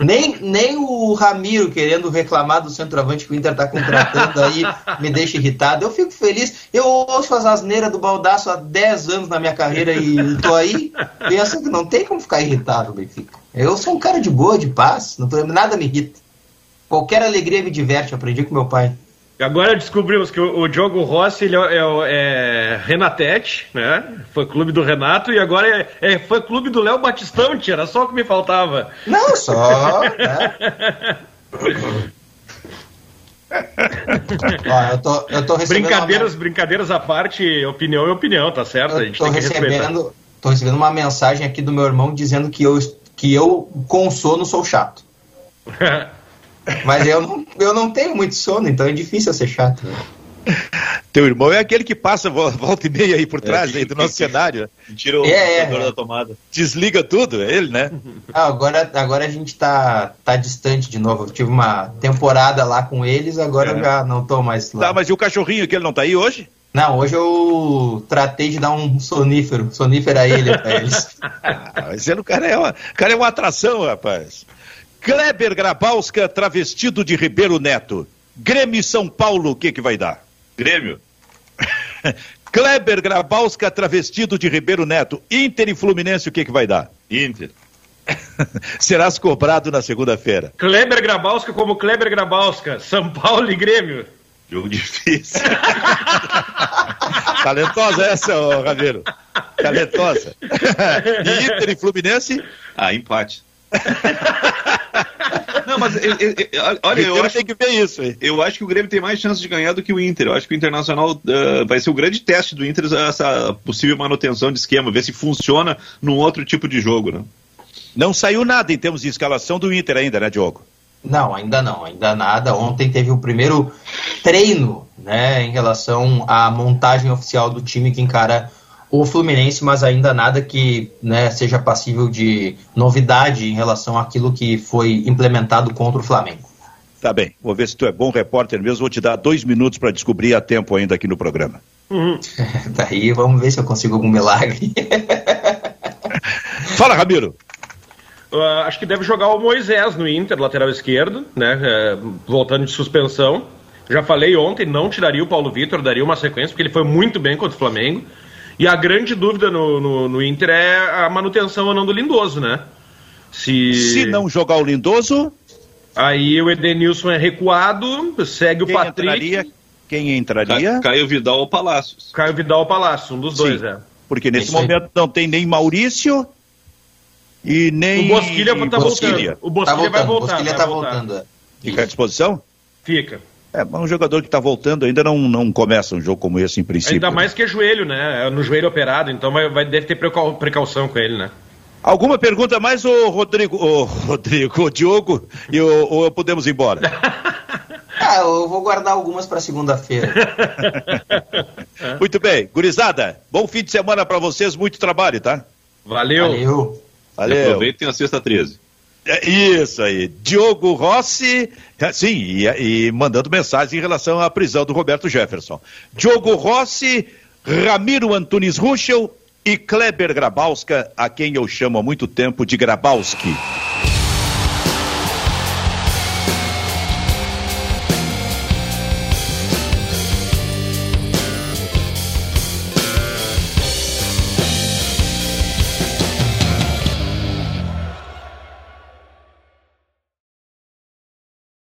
Nem, nem o Ramiro querendo reclamar do centroavante que o Inter tá contratando aí me deixa irritado. Eu fico feliz. Eu ouço as asneiras do baldaço há 10 anos na minha carreira e tô aí pensando que não tem como ficar irritado, Benfica. Eu sou um cara de boa, de paz. Não, nada me irrita. Qualquer alegria me diverte. Aprendi com meu pai. Agora descobrimos que o, o Diogo Rossi ele é, é, é Renatete, né? Foi clube do Renato e agora é, é foi clube do Léo Batistão, tia, era só o que me faltava. Não, só. né? Ó, eu tô, eu tô. Brincadeiras, uma- brincadeiras à parte, opinião é opinião, tá certo? A Eu gente tô tem que respeitar. recebendo, tô recebendo uma mensagem aqui do meu irmão dizendo que eu, que eu com sono sou chato. Mas eu não, eu não tenho muito sono, então é difícil eu ser chato. né? Teu irmão é aquele que passa vo- volta e meia aí por trás que- aí do nosso que- cenário. Tira o É, é, é. da tomada. Desliga tudo, é ele, né? Ah, agora, agora a gente tá, tá distante de novo. Eu tive uma temporada lá com eles, agora É. eu já não tô mais lá. Tá, mas e o cachorrinho que ele não tá aí hoje? Não, hoje eu tratei de dar um sonífero, sonífero a ele pra eles. Ah, mas ele, o cara é uma, o cara é uma atração, rapaz. Kleber Grabowska, travestido de Ribeiro Neto. Grêmio e São Paulo, o que que vai dar? Grêmio. Kleber Grabowska, travestido de Ribeiro Neto. Inter e Fluminense, o que que vai dar? Inter. Serás cobrado na segunda-feira. Kleber Grabowska como Kleber Grabowska, São Paulo e Grêmio. Jogo difícil. Talentosa essa, ô Ramiro. Talentosa. E Inter e Fluminense? ah, empate. Não, mas eu- eu- eu- olha, eu acho, tem que ver isso, hein? eu acho que o Grêmio tem mais chance de ganhar do que o Inter. Eu acho que o Internacional eh, vai ser o grande teste do Inter, essa possível manutenção de esquema, ver se funciona num outro tipo de jogo, né? Não saiu nada em termos de escalação do Inter ainda, né, Diogo? Não, ainda não, ainda nada. Ontem teve o primeiro treino, né, em relação à montagem oficial do time que encara o Fluminense, mas ainda nada que né, seja passível de novidade em relação àquilo que foi implementado contra o Flamengo. Tá bem, vou ver se tu é bom repórter mesmo, vou te dar dois minutos para descobrir a tempo ainda aqui no programa. Daí vamos ver se eu consigo algum milagre. Fala, Ramiro. Ah, acho que deve jogar o Moisés no Inter, lateral esquerdo, né? é, voltando de suspensão. Já falei ontem, não tiraria o Paulo Vitor, daria uma sequência, porque ele foi muito bem contra o Flamengo. E a grande dúvida no, no, no Inter é a manutenção ou não do Lindoso, né? Se, Se não jogar o Lindoso, Aí o Edenilson é recuado, segue o quem Patrick, entraria? Quem entraria? Ca- Caio Vidal ou Palácios. Caio Vidal Palácio, um dos Sim. dois, é. Porque nesse Isso aí. momento não tem nem Maurício e nem O Bosquilha tá Bosquilha. voltando. O Bosquilha tá vai voltando, voltar. Bosquilha vai tá voltar. voltando. Fica à disposição? Fica. É, mas um jogador que está voltando ainda não, não começa um jogo como esse em princípio. Ainda mais que é joelho, né? É no joelho operado, então vai, vai- deve ter precau- precaução com ele, né? Alguma pergunta mais, ô Rodrigo, ô Rodrigo, ô Diogo, e ô- ou podemos ir embora? Ah, eu vou guardar algumas para segunda-feira. Muito bem, gurizada, bom fim de semana para vocês, muito trabalho, tá? Valeu. Valeu. Valeu. Aproveitem a sexta 13. É isso aí. Diogo Rossi, é, sim, e, e mandando mensagem em relação à prisão do Roberto Jefferson. Diogo Rossi, Ramiro Antunes Ruschel e Kleber Grabowska, a quem eu chamo há muito tempo de Grabowski.